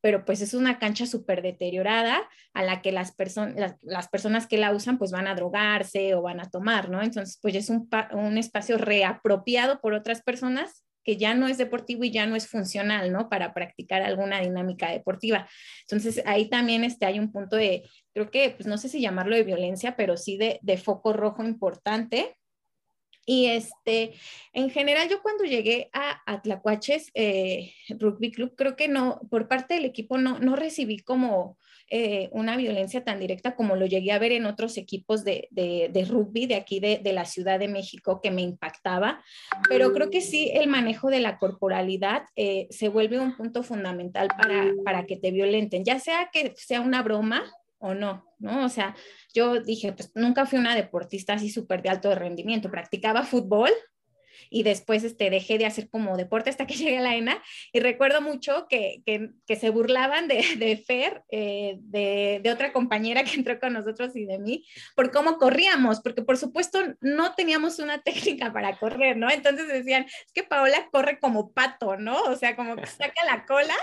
[SPEAKER 9] pero pues es una cancha súper deteriorada a la que las, personas las, personas que la usan pues van a drogarse o van a tomar, ¿no? Entonces pues es un, un espacio reapropiado por otras personas que ya no es deportivo y ya no es funcional, ¿no? Para practicar alguna dinámica deportiva. Entonces, ahí también este, hay un punto de, creo que, pues no sé si llamarlo de violencia, pero sí de, de foco rojo importante. Y este, en general, yo cuando llegué a Atlacuaches eh, Rugby Club, creo que no, por parte del equipo no, no recibí como eh, una violencia tan directa como lo llegué a ver en otros equipos de, de, rugby de aquí de, de, la Ciudad de México que me impactaba, pero creo que sí el manejo de la corporalidad eh, se vuelve un punto fundamental para, para que te violenten, ya sea que sea una broma o no, ¿no? O sea, yo dije, pues nunca fui una deportista así súper de alto rendimiento, practicaba fútbol, y después este, dejé de hacer como deporte hasta que *laughs* llegué a la ENA y recuerdo mucho que, que, se burlaban de, *laughs* de Fer, eh, de, de, otra compañera que entró con nosotros y de mí, por cómo corríamos, porque por supuesto no teníamos una *laughs* técnica para correr, ¿no? Entonces decían, es que Paola corre como pato, ¿no? O sea, como que saca la cola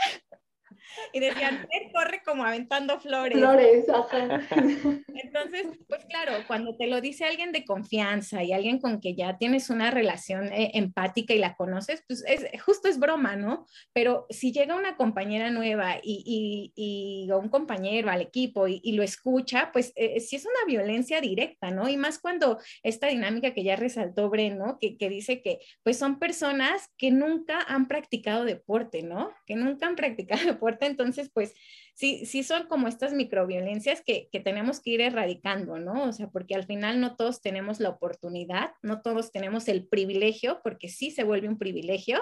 [SPEAKER 9] y decían, él corre como aventando flores.
[SPEAKER 7] Flores, ajá. *laughs*
[SPEAKER 9] Entonces, pues claro, cuando te lo dice alguien de confianza y alguien con que ya tienes una relación eh, empática y la conoces, pues es, justo es broma, ¿no? Pero si llega una compañera nueva y, y, y un compañero al equipo y, lo escucha, pues eh, sí es una violencia directa, ¿no? Y más cuando esta dinámica que ya resaltó Bren, ¿no? Que, que dice que pues son personas que nunca han practicado deporte, ¿no? Que nunca han practicado *laughs* deporte entonces, pues sí, sí son como estas microviolencias que, que tenemos que ir erradicando, ¿no? O sea, porque al final no todos tenemos la oportunidad, no todos tenemos el privilegio, porque sí se vuelve un privilegio.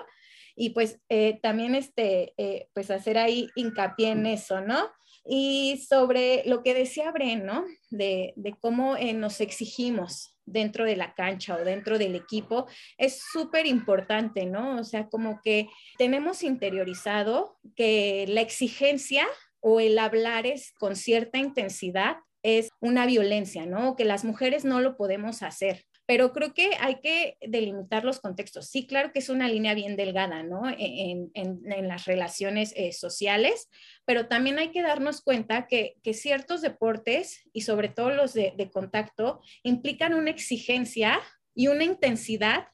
[SPEAKER 9] Y pues eh, también este, eh, pues hacer ahí hincapié en eso, ¿no? Y sobre lo que decía Bren, ¿no? De, de cómo eh, nos exigimos dentro de la cancha o dentro del equipo es súper importante, ¿no? O sea, como que tenemos interiorizado que la exigencia o el hablar es con cierta intensidad es una violencia, ¿no? Que las mujeres no lo podemos hacer pero creo que hay que delimitar los contextos. Sí, claro que es una línea bien delgada, ¿no? E-, en, las relaciones eh, sociales, pero también hay que darnos cuenta que, ciertos deportes y sobre todo los de, contacto implican una exigencia y una intensidad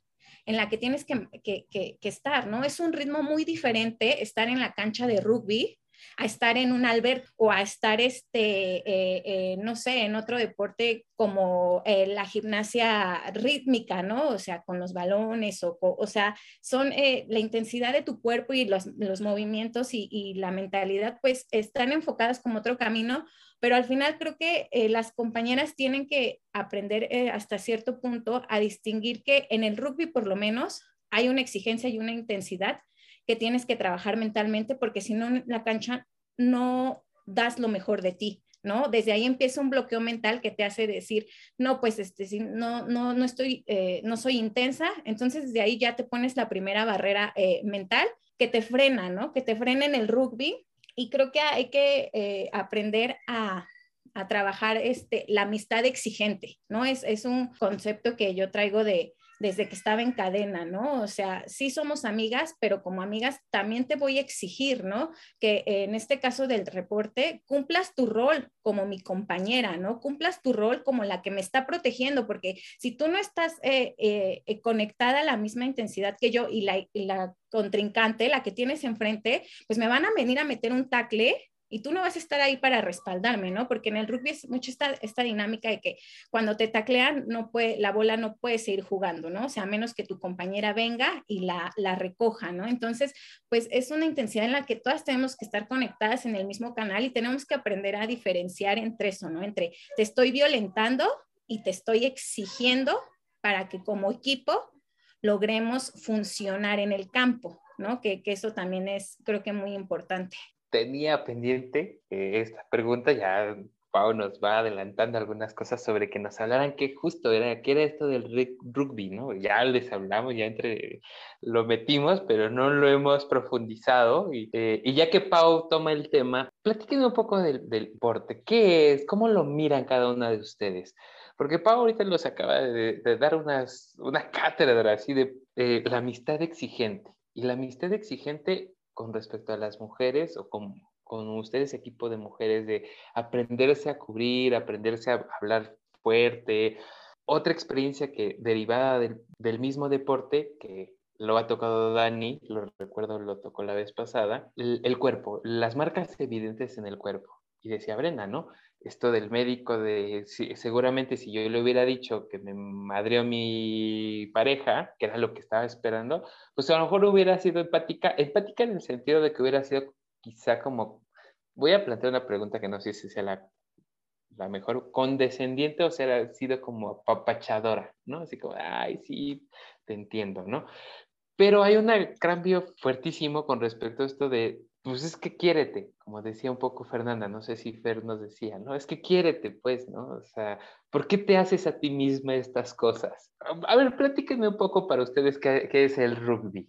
[SPEAKER 9] en la que tienes que, que, estar, ¿no? Es un ritmo muy diferente estar en la cancha de rugby a estar en un albergue o a estar, este, eh, eh, no sé, en otro deporte como eh, la gimnasia rítmica, ¿no? O sea, con los balones, o, o sea, son la intensidad de tu cuerpo y los, los movimientos y, y, la mentalidad, pues están enfocadas como otro camino, pero al final creo que las compañeras tienen que aprender hasta cierto punto a distinguir que en el rugby por lo menos hay una exigencia y una intensidad que tienes que trabajar mentalmente porque si no la cancha no das lo mejor de ti. ¿no? Desde ahí empieza un bloqueo mental que te hace decir, no, pues este, no, no, no estoy, eh, no soy intensa, entonces desde ahí ya te pones la primera barrera eh, mental que te frena, ¿no? Que te frena en el rugby y creo que hay que eh, aprender a, a, trabajar este, la amistad exigente, ¿no? Es, es un concepto que yo traigo de, desde que estaba en cadena, ¿no? O sea, sí somos amigas, pero como amigas también te voy a exigir, ¿no? Que en este caso del reporte, cumplas tu rol como mi compañera, ¿no? Cumplas tu rol como la que me está protegiendo, porque si tú no estás eh, eh, conectada a la misma intensidad que yo y la contrincante, la que tienes enfrente, pues me van a venir a meter un tacle y tú no vas a estar ahí para respaldarme, ¿no? Porque en el rugby es mucho esta, esta dinámica de que cuando te taclean, no puede, la bola no puede seguir jugando, ¿no? O sea, a menos que tu compañera venga y la, la recoja, ¿no? Entonces, pues es una intensidad en la que todas tenemos que estar conectadas en el mismo canal y tenemos que aprender a diferenciar entre eso, ¿no? Entre te estoy violentando y te estoy exigiendo para que como equipo logremos funcionar en el campo, ¿no? Que, que eso también es, creo que muy importante
[SPEAKER 2] tenía pendiente eh, esta pregunta, ya Pau nos va adelantando algunas cosas sobre que nos hablaran qué justo era, qué era esto del rugby, ¿no? Ya les hablamos, ya entre lo metimos, pero no lo hemos profundizado. Y, eh, y ya que Pau toma el tema, platíquenme un poco del, del, deporte. ¿Qué es? ¿Cómo lo miran cada una de ustedes? Porque Pau ahorita nos acaba de, de dar unas, una cátedra así de eh, la amistad exigente. Y la amistad exigente con respecto a las mujeres o con, con ustedes, equipo de mujeres, de aprenderse a cubrir, aprenderse a hablar fuerte. Otra experiencia que derivada del, del mismo deporte, que lo ha tocado Dani, lo recuerdo, lo tocó la vez pasada, el, cuerpo, las marcas evidentes en el cuerpo. Y decía Brenda, ¿no? Esto del médico de, si, seguramente si yo le hubiera dicho que me madreó mi pareja, que era lo que estaba esperando, pues a lo mejor hubiera sido empática, empática en el sentido de que hubiera sido quizá como, voy a plantear una pregunta que no sé si sea la, la mejor, condescendiente o sea, sido como apapachadora, ¿no? Así como, ay, sí, te entiendo, ¿no? Pero hay un cambio fuertísimo con respecto a esto de, pues es que quiérete, como decía un poco Fernanda, no sé si Fer nos decía, ¿no? Es que quiérete, pues, ¿no? O sea, ¿por qué te haces a ti misma estas cosas? A ver, platíquenme un poco para ustedes qué, qué es el rugby.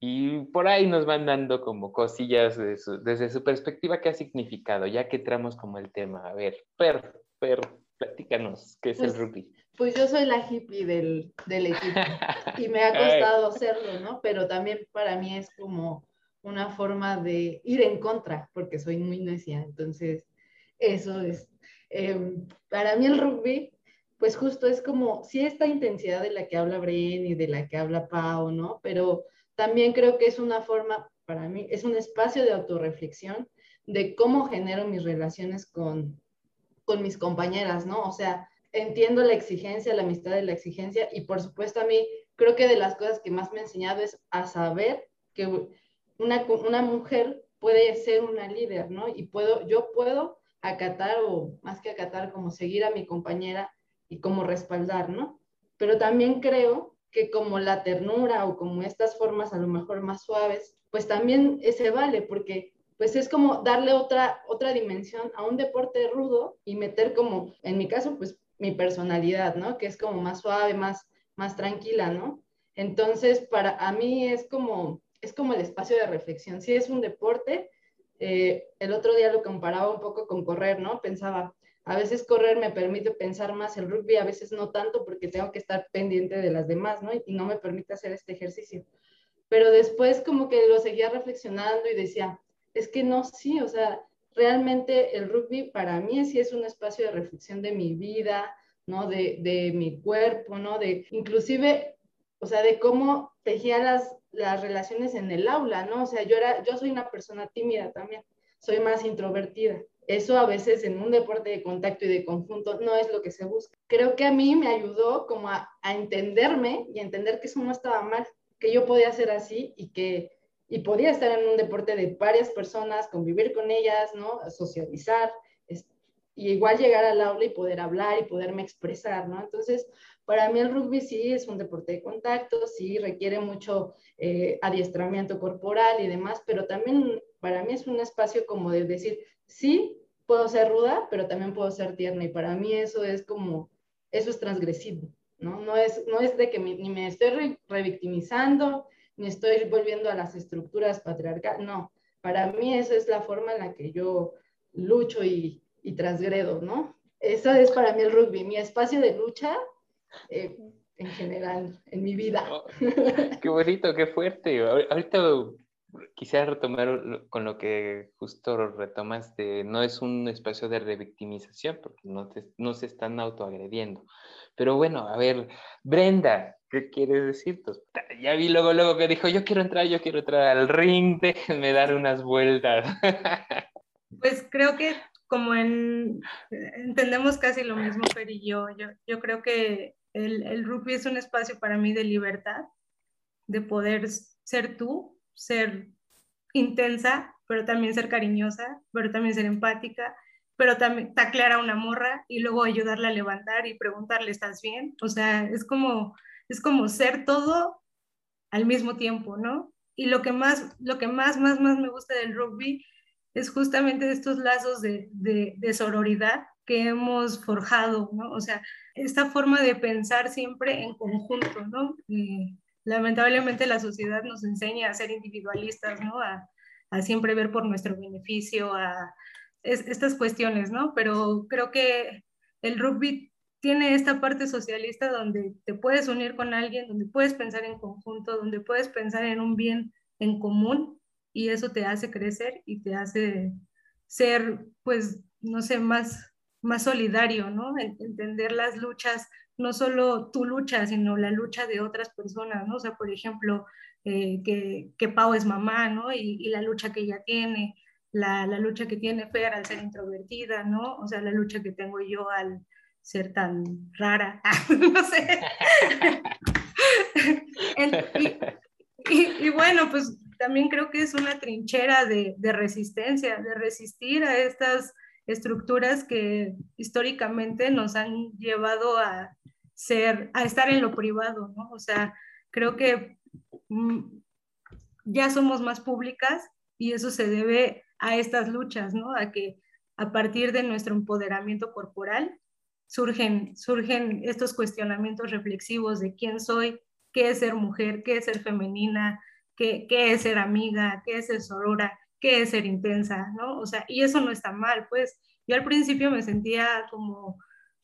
[SPEAKER 2] Y por ahí nos van dando como cosillas de su, desde su perspectiva, qué ha significado, ya que entramos como el tema. A ver, Fer, Fer, platícanos, ¿qué es
[SPEAKER 7] pues,
[SPEAKER 2] el rugby?
[SPEAKER 7] Pues yo soy la hippie del, del equipo y me ha *laughs* costado hacerlo, ¿no? Pero también para mí es como una forma de ir en contra, porque soy muy necia, entonces eso es. Eh, para mí el rugby, pues justo es como, sí, esta intensidad de la que habla Bren y de la que habla Pau, ¿no? Pero también creo que es una forma, para mí, es un espacio de autorreflexión de cómo genero mis relaciones con, con mis compañeras, ¿no? O sea, entiendo la exigencia, la amistad de la exigencia y por supuesto a mí creo que de las cosas que más me ha enseñado es a saber que una, una mujer puede ser una líder, ¿no? Y puedo, yo puedo acatar o más que acatar, como seguir a mi compañera y como respaldar, ¿no? Pero también creo que como la ternura o como estas formas a lo mejor más suaves, pues también se vale porque pues es como darle otra, otra dimensión a un deporte rudo y meter como, en mi caso, pues mi personalidad, ¿no? Que es como más suave, más, más tranquila, ¿no? Entonces, para a mí es como, es como el espacio de reflexión. Si es un deporte, eh, el otro día lo comparaba un poco con correr, ¿no? Pensaba, a veces correr me permite pensar más el rugby, a veces no tanto porque tengo que estar pendiente de las demás, ¿no? Y no me permite hacer este ejercicio. Pero después como que lo seguía reflexionando y decía, es que no, sí, o sea, realmente el rugby para mí sí es un espacio de reflexión de mi vida, ¿no? De, de mi cuerpo, ¿no? De inclusive, o sea, de cómo tejía las, las relaciones en el aula, ¿no? O sea, yo, era, yo soy una persona tímida también, soy más introvertida. Eso a veces en un deporte de contacto y de conjunto no es lo que se busca. Creo que a mí me ayudó como a, a entenderme y a entender que eso no estaba mal, que yo podía ser así y que y podía estar en un deporte de varias personas, convivir con ellas, ¿no? Socializar, y igual llegar al aula y poder hablar y poderme expresar, ¿no? Entonces, para mí el rugby sí es un deporte de contacto, sí requiere mucho eh, adiestramiento corporal y demás, pero también para mí es un espacio como de decir, sí, puedo ser ruda, pero también puedo ser tierna, y para mí eso es como, eso es transgresivo, ¿no? No es, no es de que me, ni me estoy revictimizando, ni estoy volviendo a las estructuras patriarcales, no, para mí esa es la forma en la que yo lucho y, y transgredo, ¿no? Eso es para mí el rugby, mi espacio de lucha eh, en general, en mi vida.
[SPEAKER 2] Oh, *laughs* qué bonito, qué fuerte. Ahorita quisiera retomar con lo que justo retomas de no es un espacio de revictimización porque no, te, no se están autoagrediendo. Pero bueno, a ver, Brenda, ¿qué quieres decir? Pues, ya vi luego, luego que dijo, yo quiero entrar, yo quiero entrar al ring, *laughs* déjenme dar unas vueltas. *laughs*
[SPEAKER 8] Pues creo que como en, entendemos casi lo mismo, Fer y yo, yo, yo creo que el, el rugby es un espacio para mí de libertad, de poder ser tú, ser intensa, pero también ser cariñosa, pero también ser empática, pero también taclear a una morra y luego ayudarla a levantar y preguntarle, ¿estás bien? O sea, es como, es como ser todo al mismo tiempo, ¿no? Y lo que más, lo que más, más, más me gusta del rugby es justamente estos lazos de, de, sororidad que hemos forjado, ¿no? O sea, esta forma de pensar siempre en conjunto, ¿no? lamentablemente la sociedad nos enseña a ser individualistas, ¿no? A, a siempre ver por nuestro beneficio, a estas cuestiones, ¿no? Pero creo que el rugby tiene esta parte socialista donde te puedes unir con alguien, donde puedes pensar en conjunto, donde puedes pensar en un bien en común y eso te hace crecer y te hace ser, pues, no sé, más, más solidario, ¿no? Entender las luchas, no solo tu lucha, sino la lucha de otras personas, ¿no? O sea, por ejemplo, eh, que, que Pau es mamá, ¿no? Y, y, la lucha que ella tiene, la, la, lucha que tiene Fer al ser introvertida, ¿no? O sea, la lucha que tengo yo al ser tan rara, *laughs* no sé. *laughs* y, y, bueno, pues también creo que es una trinchera de, de resistencia, de resistir a estas estructuras que históricamente nos han llevado a ser, a estar en lo privado, ¿no? O sea, creo que mm, ya somos más públicas y eso se debe a estas luchas, ¿no? A que a partir de nuestro empoderamiento corporal surgen, surgen estos cuestionamientos reflexivos de quién soy, qué es ser mujer, qué es ser femenina, qué, es ser amiga, qué es ser sorora, qué es ser intensa, ¿no? O sea, y eso no está mal, pues yo al principio me sentía como,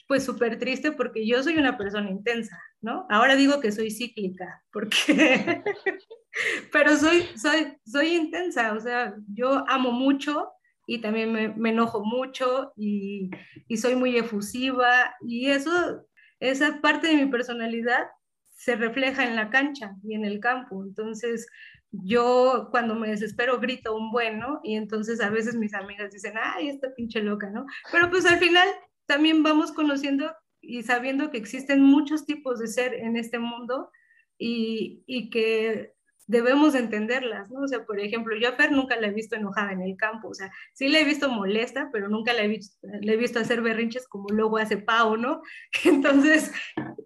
[SPEAKER 8] pues súper triste porque yo soy una persona intensa, ¿no? Ahora digo que soy cíclica, porque, *laughs* pero soy, soy, soy intensa, o sea, yo amo mucho y también me, me enojo mucho y, y soy muy efusiva y eso, esa parte de mi personalidad se refleja en la cancha y en el campo. Entonces, yo cuando me desespero grito un bueno y entonces a veces mis amigas dicen, ay, esta pinche loca, ¿no? Pero pues al final también vamos conociendo y sabiendo que existen muchos tipos de ser en este mundo y, y que debemos entenderlas, ¿no? O sea, por ejemplo, yo a Fer nunca la he visto enojada en el campo, o sea, sí la he visto molesta, pero nunca la he visto, he visto hacer berrinches como luego hace Pau, ¿no? *laughs* Entonces,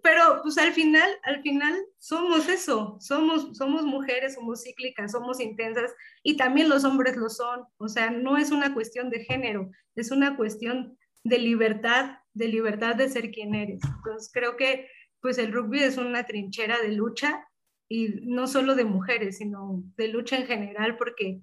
[SPEAKER 8] pero pues al final, al final somos eso, somos, somos mujeres, somos cíclicas, somos intensas y también los hombres lo son, o sea, no es una cuestión de género, es una cuestión de libertad, de libertad de ser quien eres. Entonces, creo que pues el rugby es una trinchera de lucha y no solo de mujeres, sino de lucha en general, porque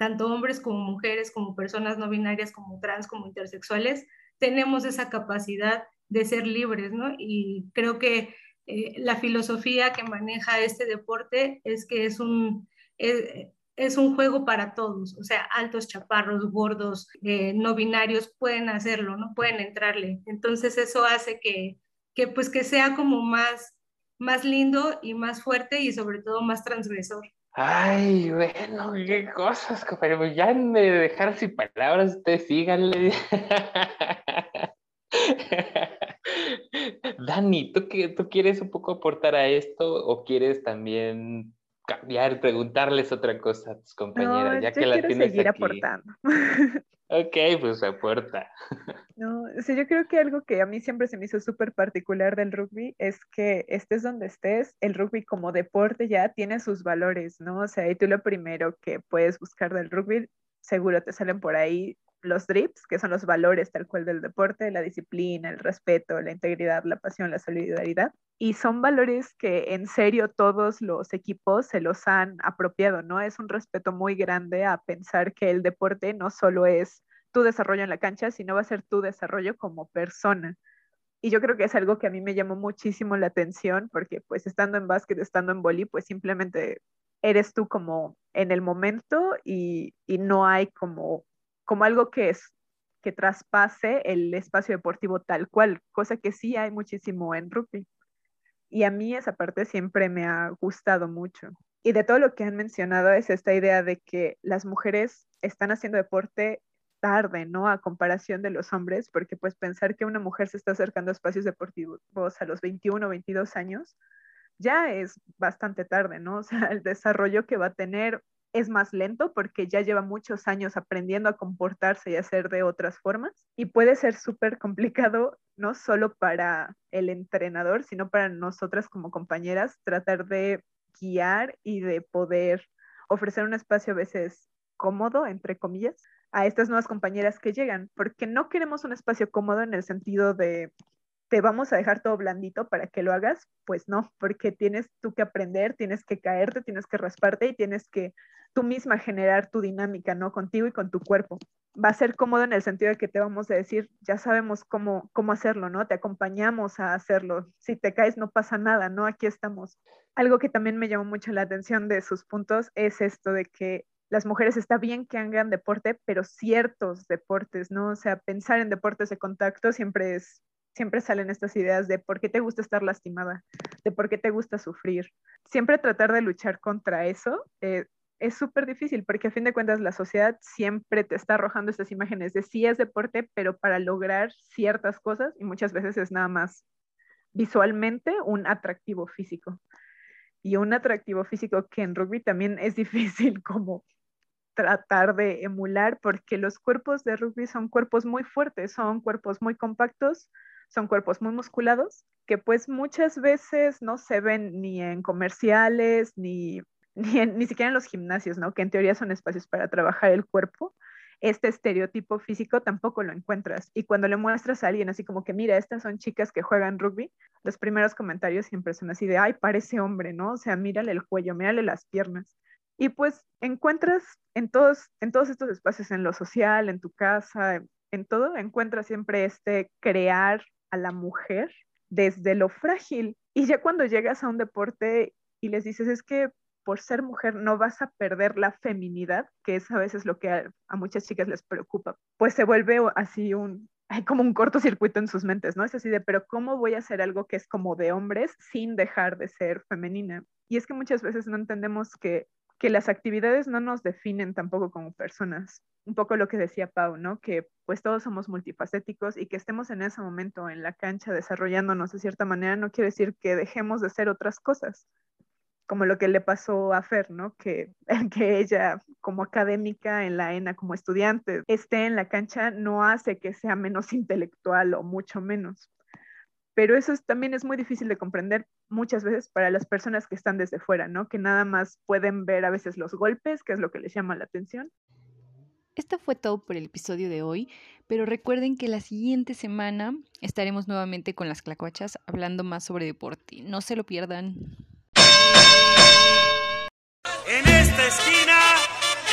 [SPEAKER 8] tanto hombres como mujeres, como personas no binarias, como trans, como intersexuales, tenemos esa capacidad de ser libres, ¿no? Y creo que eh, la filosofía que maneja este deporte es que es un, es, un juego para todos, o sea, altos, chaparros, gordos, eh, no binarios pueden hacerlo, ¿no? Pueden entrarle. Entonces eso hace que, que pues que sea como más más lindo y más fuerte y sobre todo más transgresor.
[SPEAKER 2] Ay, bueno, qué cosas, pero Ya me dejar sin palabras, ustedes síganle. *laughs* Dani, ¿tú, ¿tú quieres un poco aportar a esto o quieres también cambiar, preguntarles otra cosa a tus compañeras, ya que la tienes seguir aportando. *laughs* Ok, pues aporta. *laughs*
[SPEAKER 6] No, sí, yo creo que algo que a mí siempre se me hizo súper particular del rugby es que estés donde estés, el rugby como deporte ya tiene sus valores, ¿no? O sea, y tú lo primero que puedes buscar del rugby, seguro te salen por ahí los drips, que son los valores tal cual del deporte, la disciplina, el respeto, la integridad, la pasión, la solidaridad. Y son valores que en serio todos los equipos se los han apropiado, ¿no? Es un respeto muy grande a pensar que el deporte no solo es tu desarrollo en la cancha, sino va a ser tu desarrollo como persona. Y yo creo que es algo que a mí me llamó muchísimo la atención, porque pues estando en básquet, estando en boli, pues simplemente eres tú como en el momento y, y no hay como como algo que es que traspase el espacio deportivo tal cual, cosa que sí hay muchísimo en rugby. Y a mí esa parte siempre me ha gustado mucho. Y de todo lo que han mencionado es esta idea de que las mujeres están haciendo deporte tarde, ¿no? A comparación de los hombres, porque pues pensar que una mujer se está acercando a espacios deportivos a los 21 o 22 años ya es bastante tarde, ¿no? O sea, el desarrollo que va a tener es más lento porque ya lleva muchos años aprendiendo a comportarse y a hacer de otras formas y puede ser súper complicado no solo para el entrenador, sino para nosotras como compañeras tratar de guiar y de poder ofrecer un espacio a veces cómodo, entre comillas, a estas nuevas compañeras que llegan, porque no queremos un espacio cómodo en el sentido de te vamos a dejar todo blandito para que lo hagas, pues no, porque tienes tú que aprender, tienes que caerte, tienes que rasparte y tienes que tú misma generar tu dinámica, ¿no? Contigo y con tu cuerpo. Va a ser cómodo en el sentido de que te vamos a decir, ya sabemos cómo, cómo hacerlo, ¿no? Te acompañamos a hacerlo. Si te caes no pasa nada, ¿no? Aquí estamos. Algo que también me llamó mucho la atención de sus puntos es esto de que las mujeres está bien que hagan deporte, pero ciertos deportes, ¿no? O sea, pensar en deportes de contacto siempre es siempre salen estas ideas de por qué te gusta estar lastimada, de por qué te gusta sufrir. Siempre tratar de luchar contra eso eh, es súper difícil porque a fin de cuentas la sociedad siempre te está arrojando estas imágenes de sí es deporte, pero para lograr ciertas cosas y muchas veces es nada más visualmente un atractivo físico. Y un atractivo físico que en rugby también es difícil *laughs* como tratar de emular porque los cuerpos de rugby son cuerpos muy fuertes, son cuerpos muy compactos, son cuerpos muy musculados que pues muchas veces no se ven ni en comerciales ni, *laughs* ni, ni siquiera en los gimnasios, ¿no? Que en teoría son espacios para trabajar el cuerpo. Este estereotipo físico tampoco lo encuentras. Y cuando le muestras a alguien así como que, mira, estas son chicas que juegan rugby, los primeros comentarios siempre son así de, ay, parece hombre, ¿no? O sea, mírale el cuello, mírale las piernas. Y pues encuentras en todos, en todos estos espacios, en lo social, en tu casa, en todo, encuentras siempre este crear a la mujer desde lo frágil. Y ya cuando llegas a un deporte y les dices, es que por ser mujer no vas a perder la feminidad, que es a veces lo que a, muchas chicas les preocupa, pues se vuelve así un, hay como un cortocircuito en sus mentes, ¿no? Es así de, pero ¿cómo voy a hacer algo que es como de hombres sin dejar de ser femenina? Y es que muchas veces no entendemos que que las actividades no nos definen tampoco como personas. Un poco lo que decía Pau, ¿no? Que pues todos somos multifacéticos y que estemos en ese momento en la cancha desarrollándonos de cierta manera no quiere decir que dejemos de ser otras cosas, como lo que le pasó a Fer, ¿no? Que, *laughs* que ella como académica en la ENA, como estudiante, esté en la cancha no hace que sea menos *laughs* intelectual o mucho menos pero eso también es muy difícil de comprender muchas veces para las personas que están desde fuera, ¿no? Que nada más pueden ver a veces los golpes, que es lo que les llama la atención.
[SPEAKER 10] Esto fue todo por el episodio de hoy, pero recuerden que la siguiente semana estaremos nuevamente con las clacuachas hablando más sobre deporte. No se lo pierdan.
[SPEAKER 1] En esta esquina,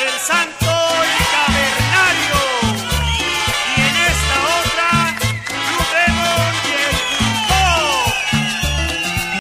[SPEAKER 1] el santo y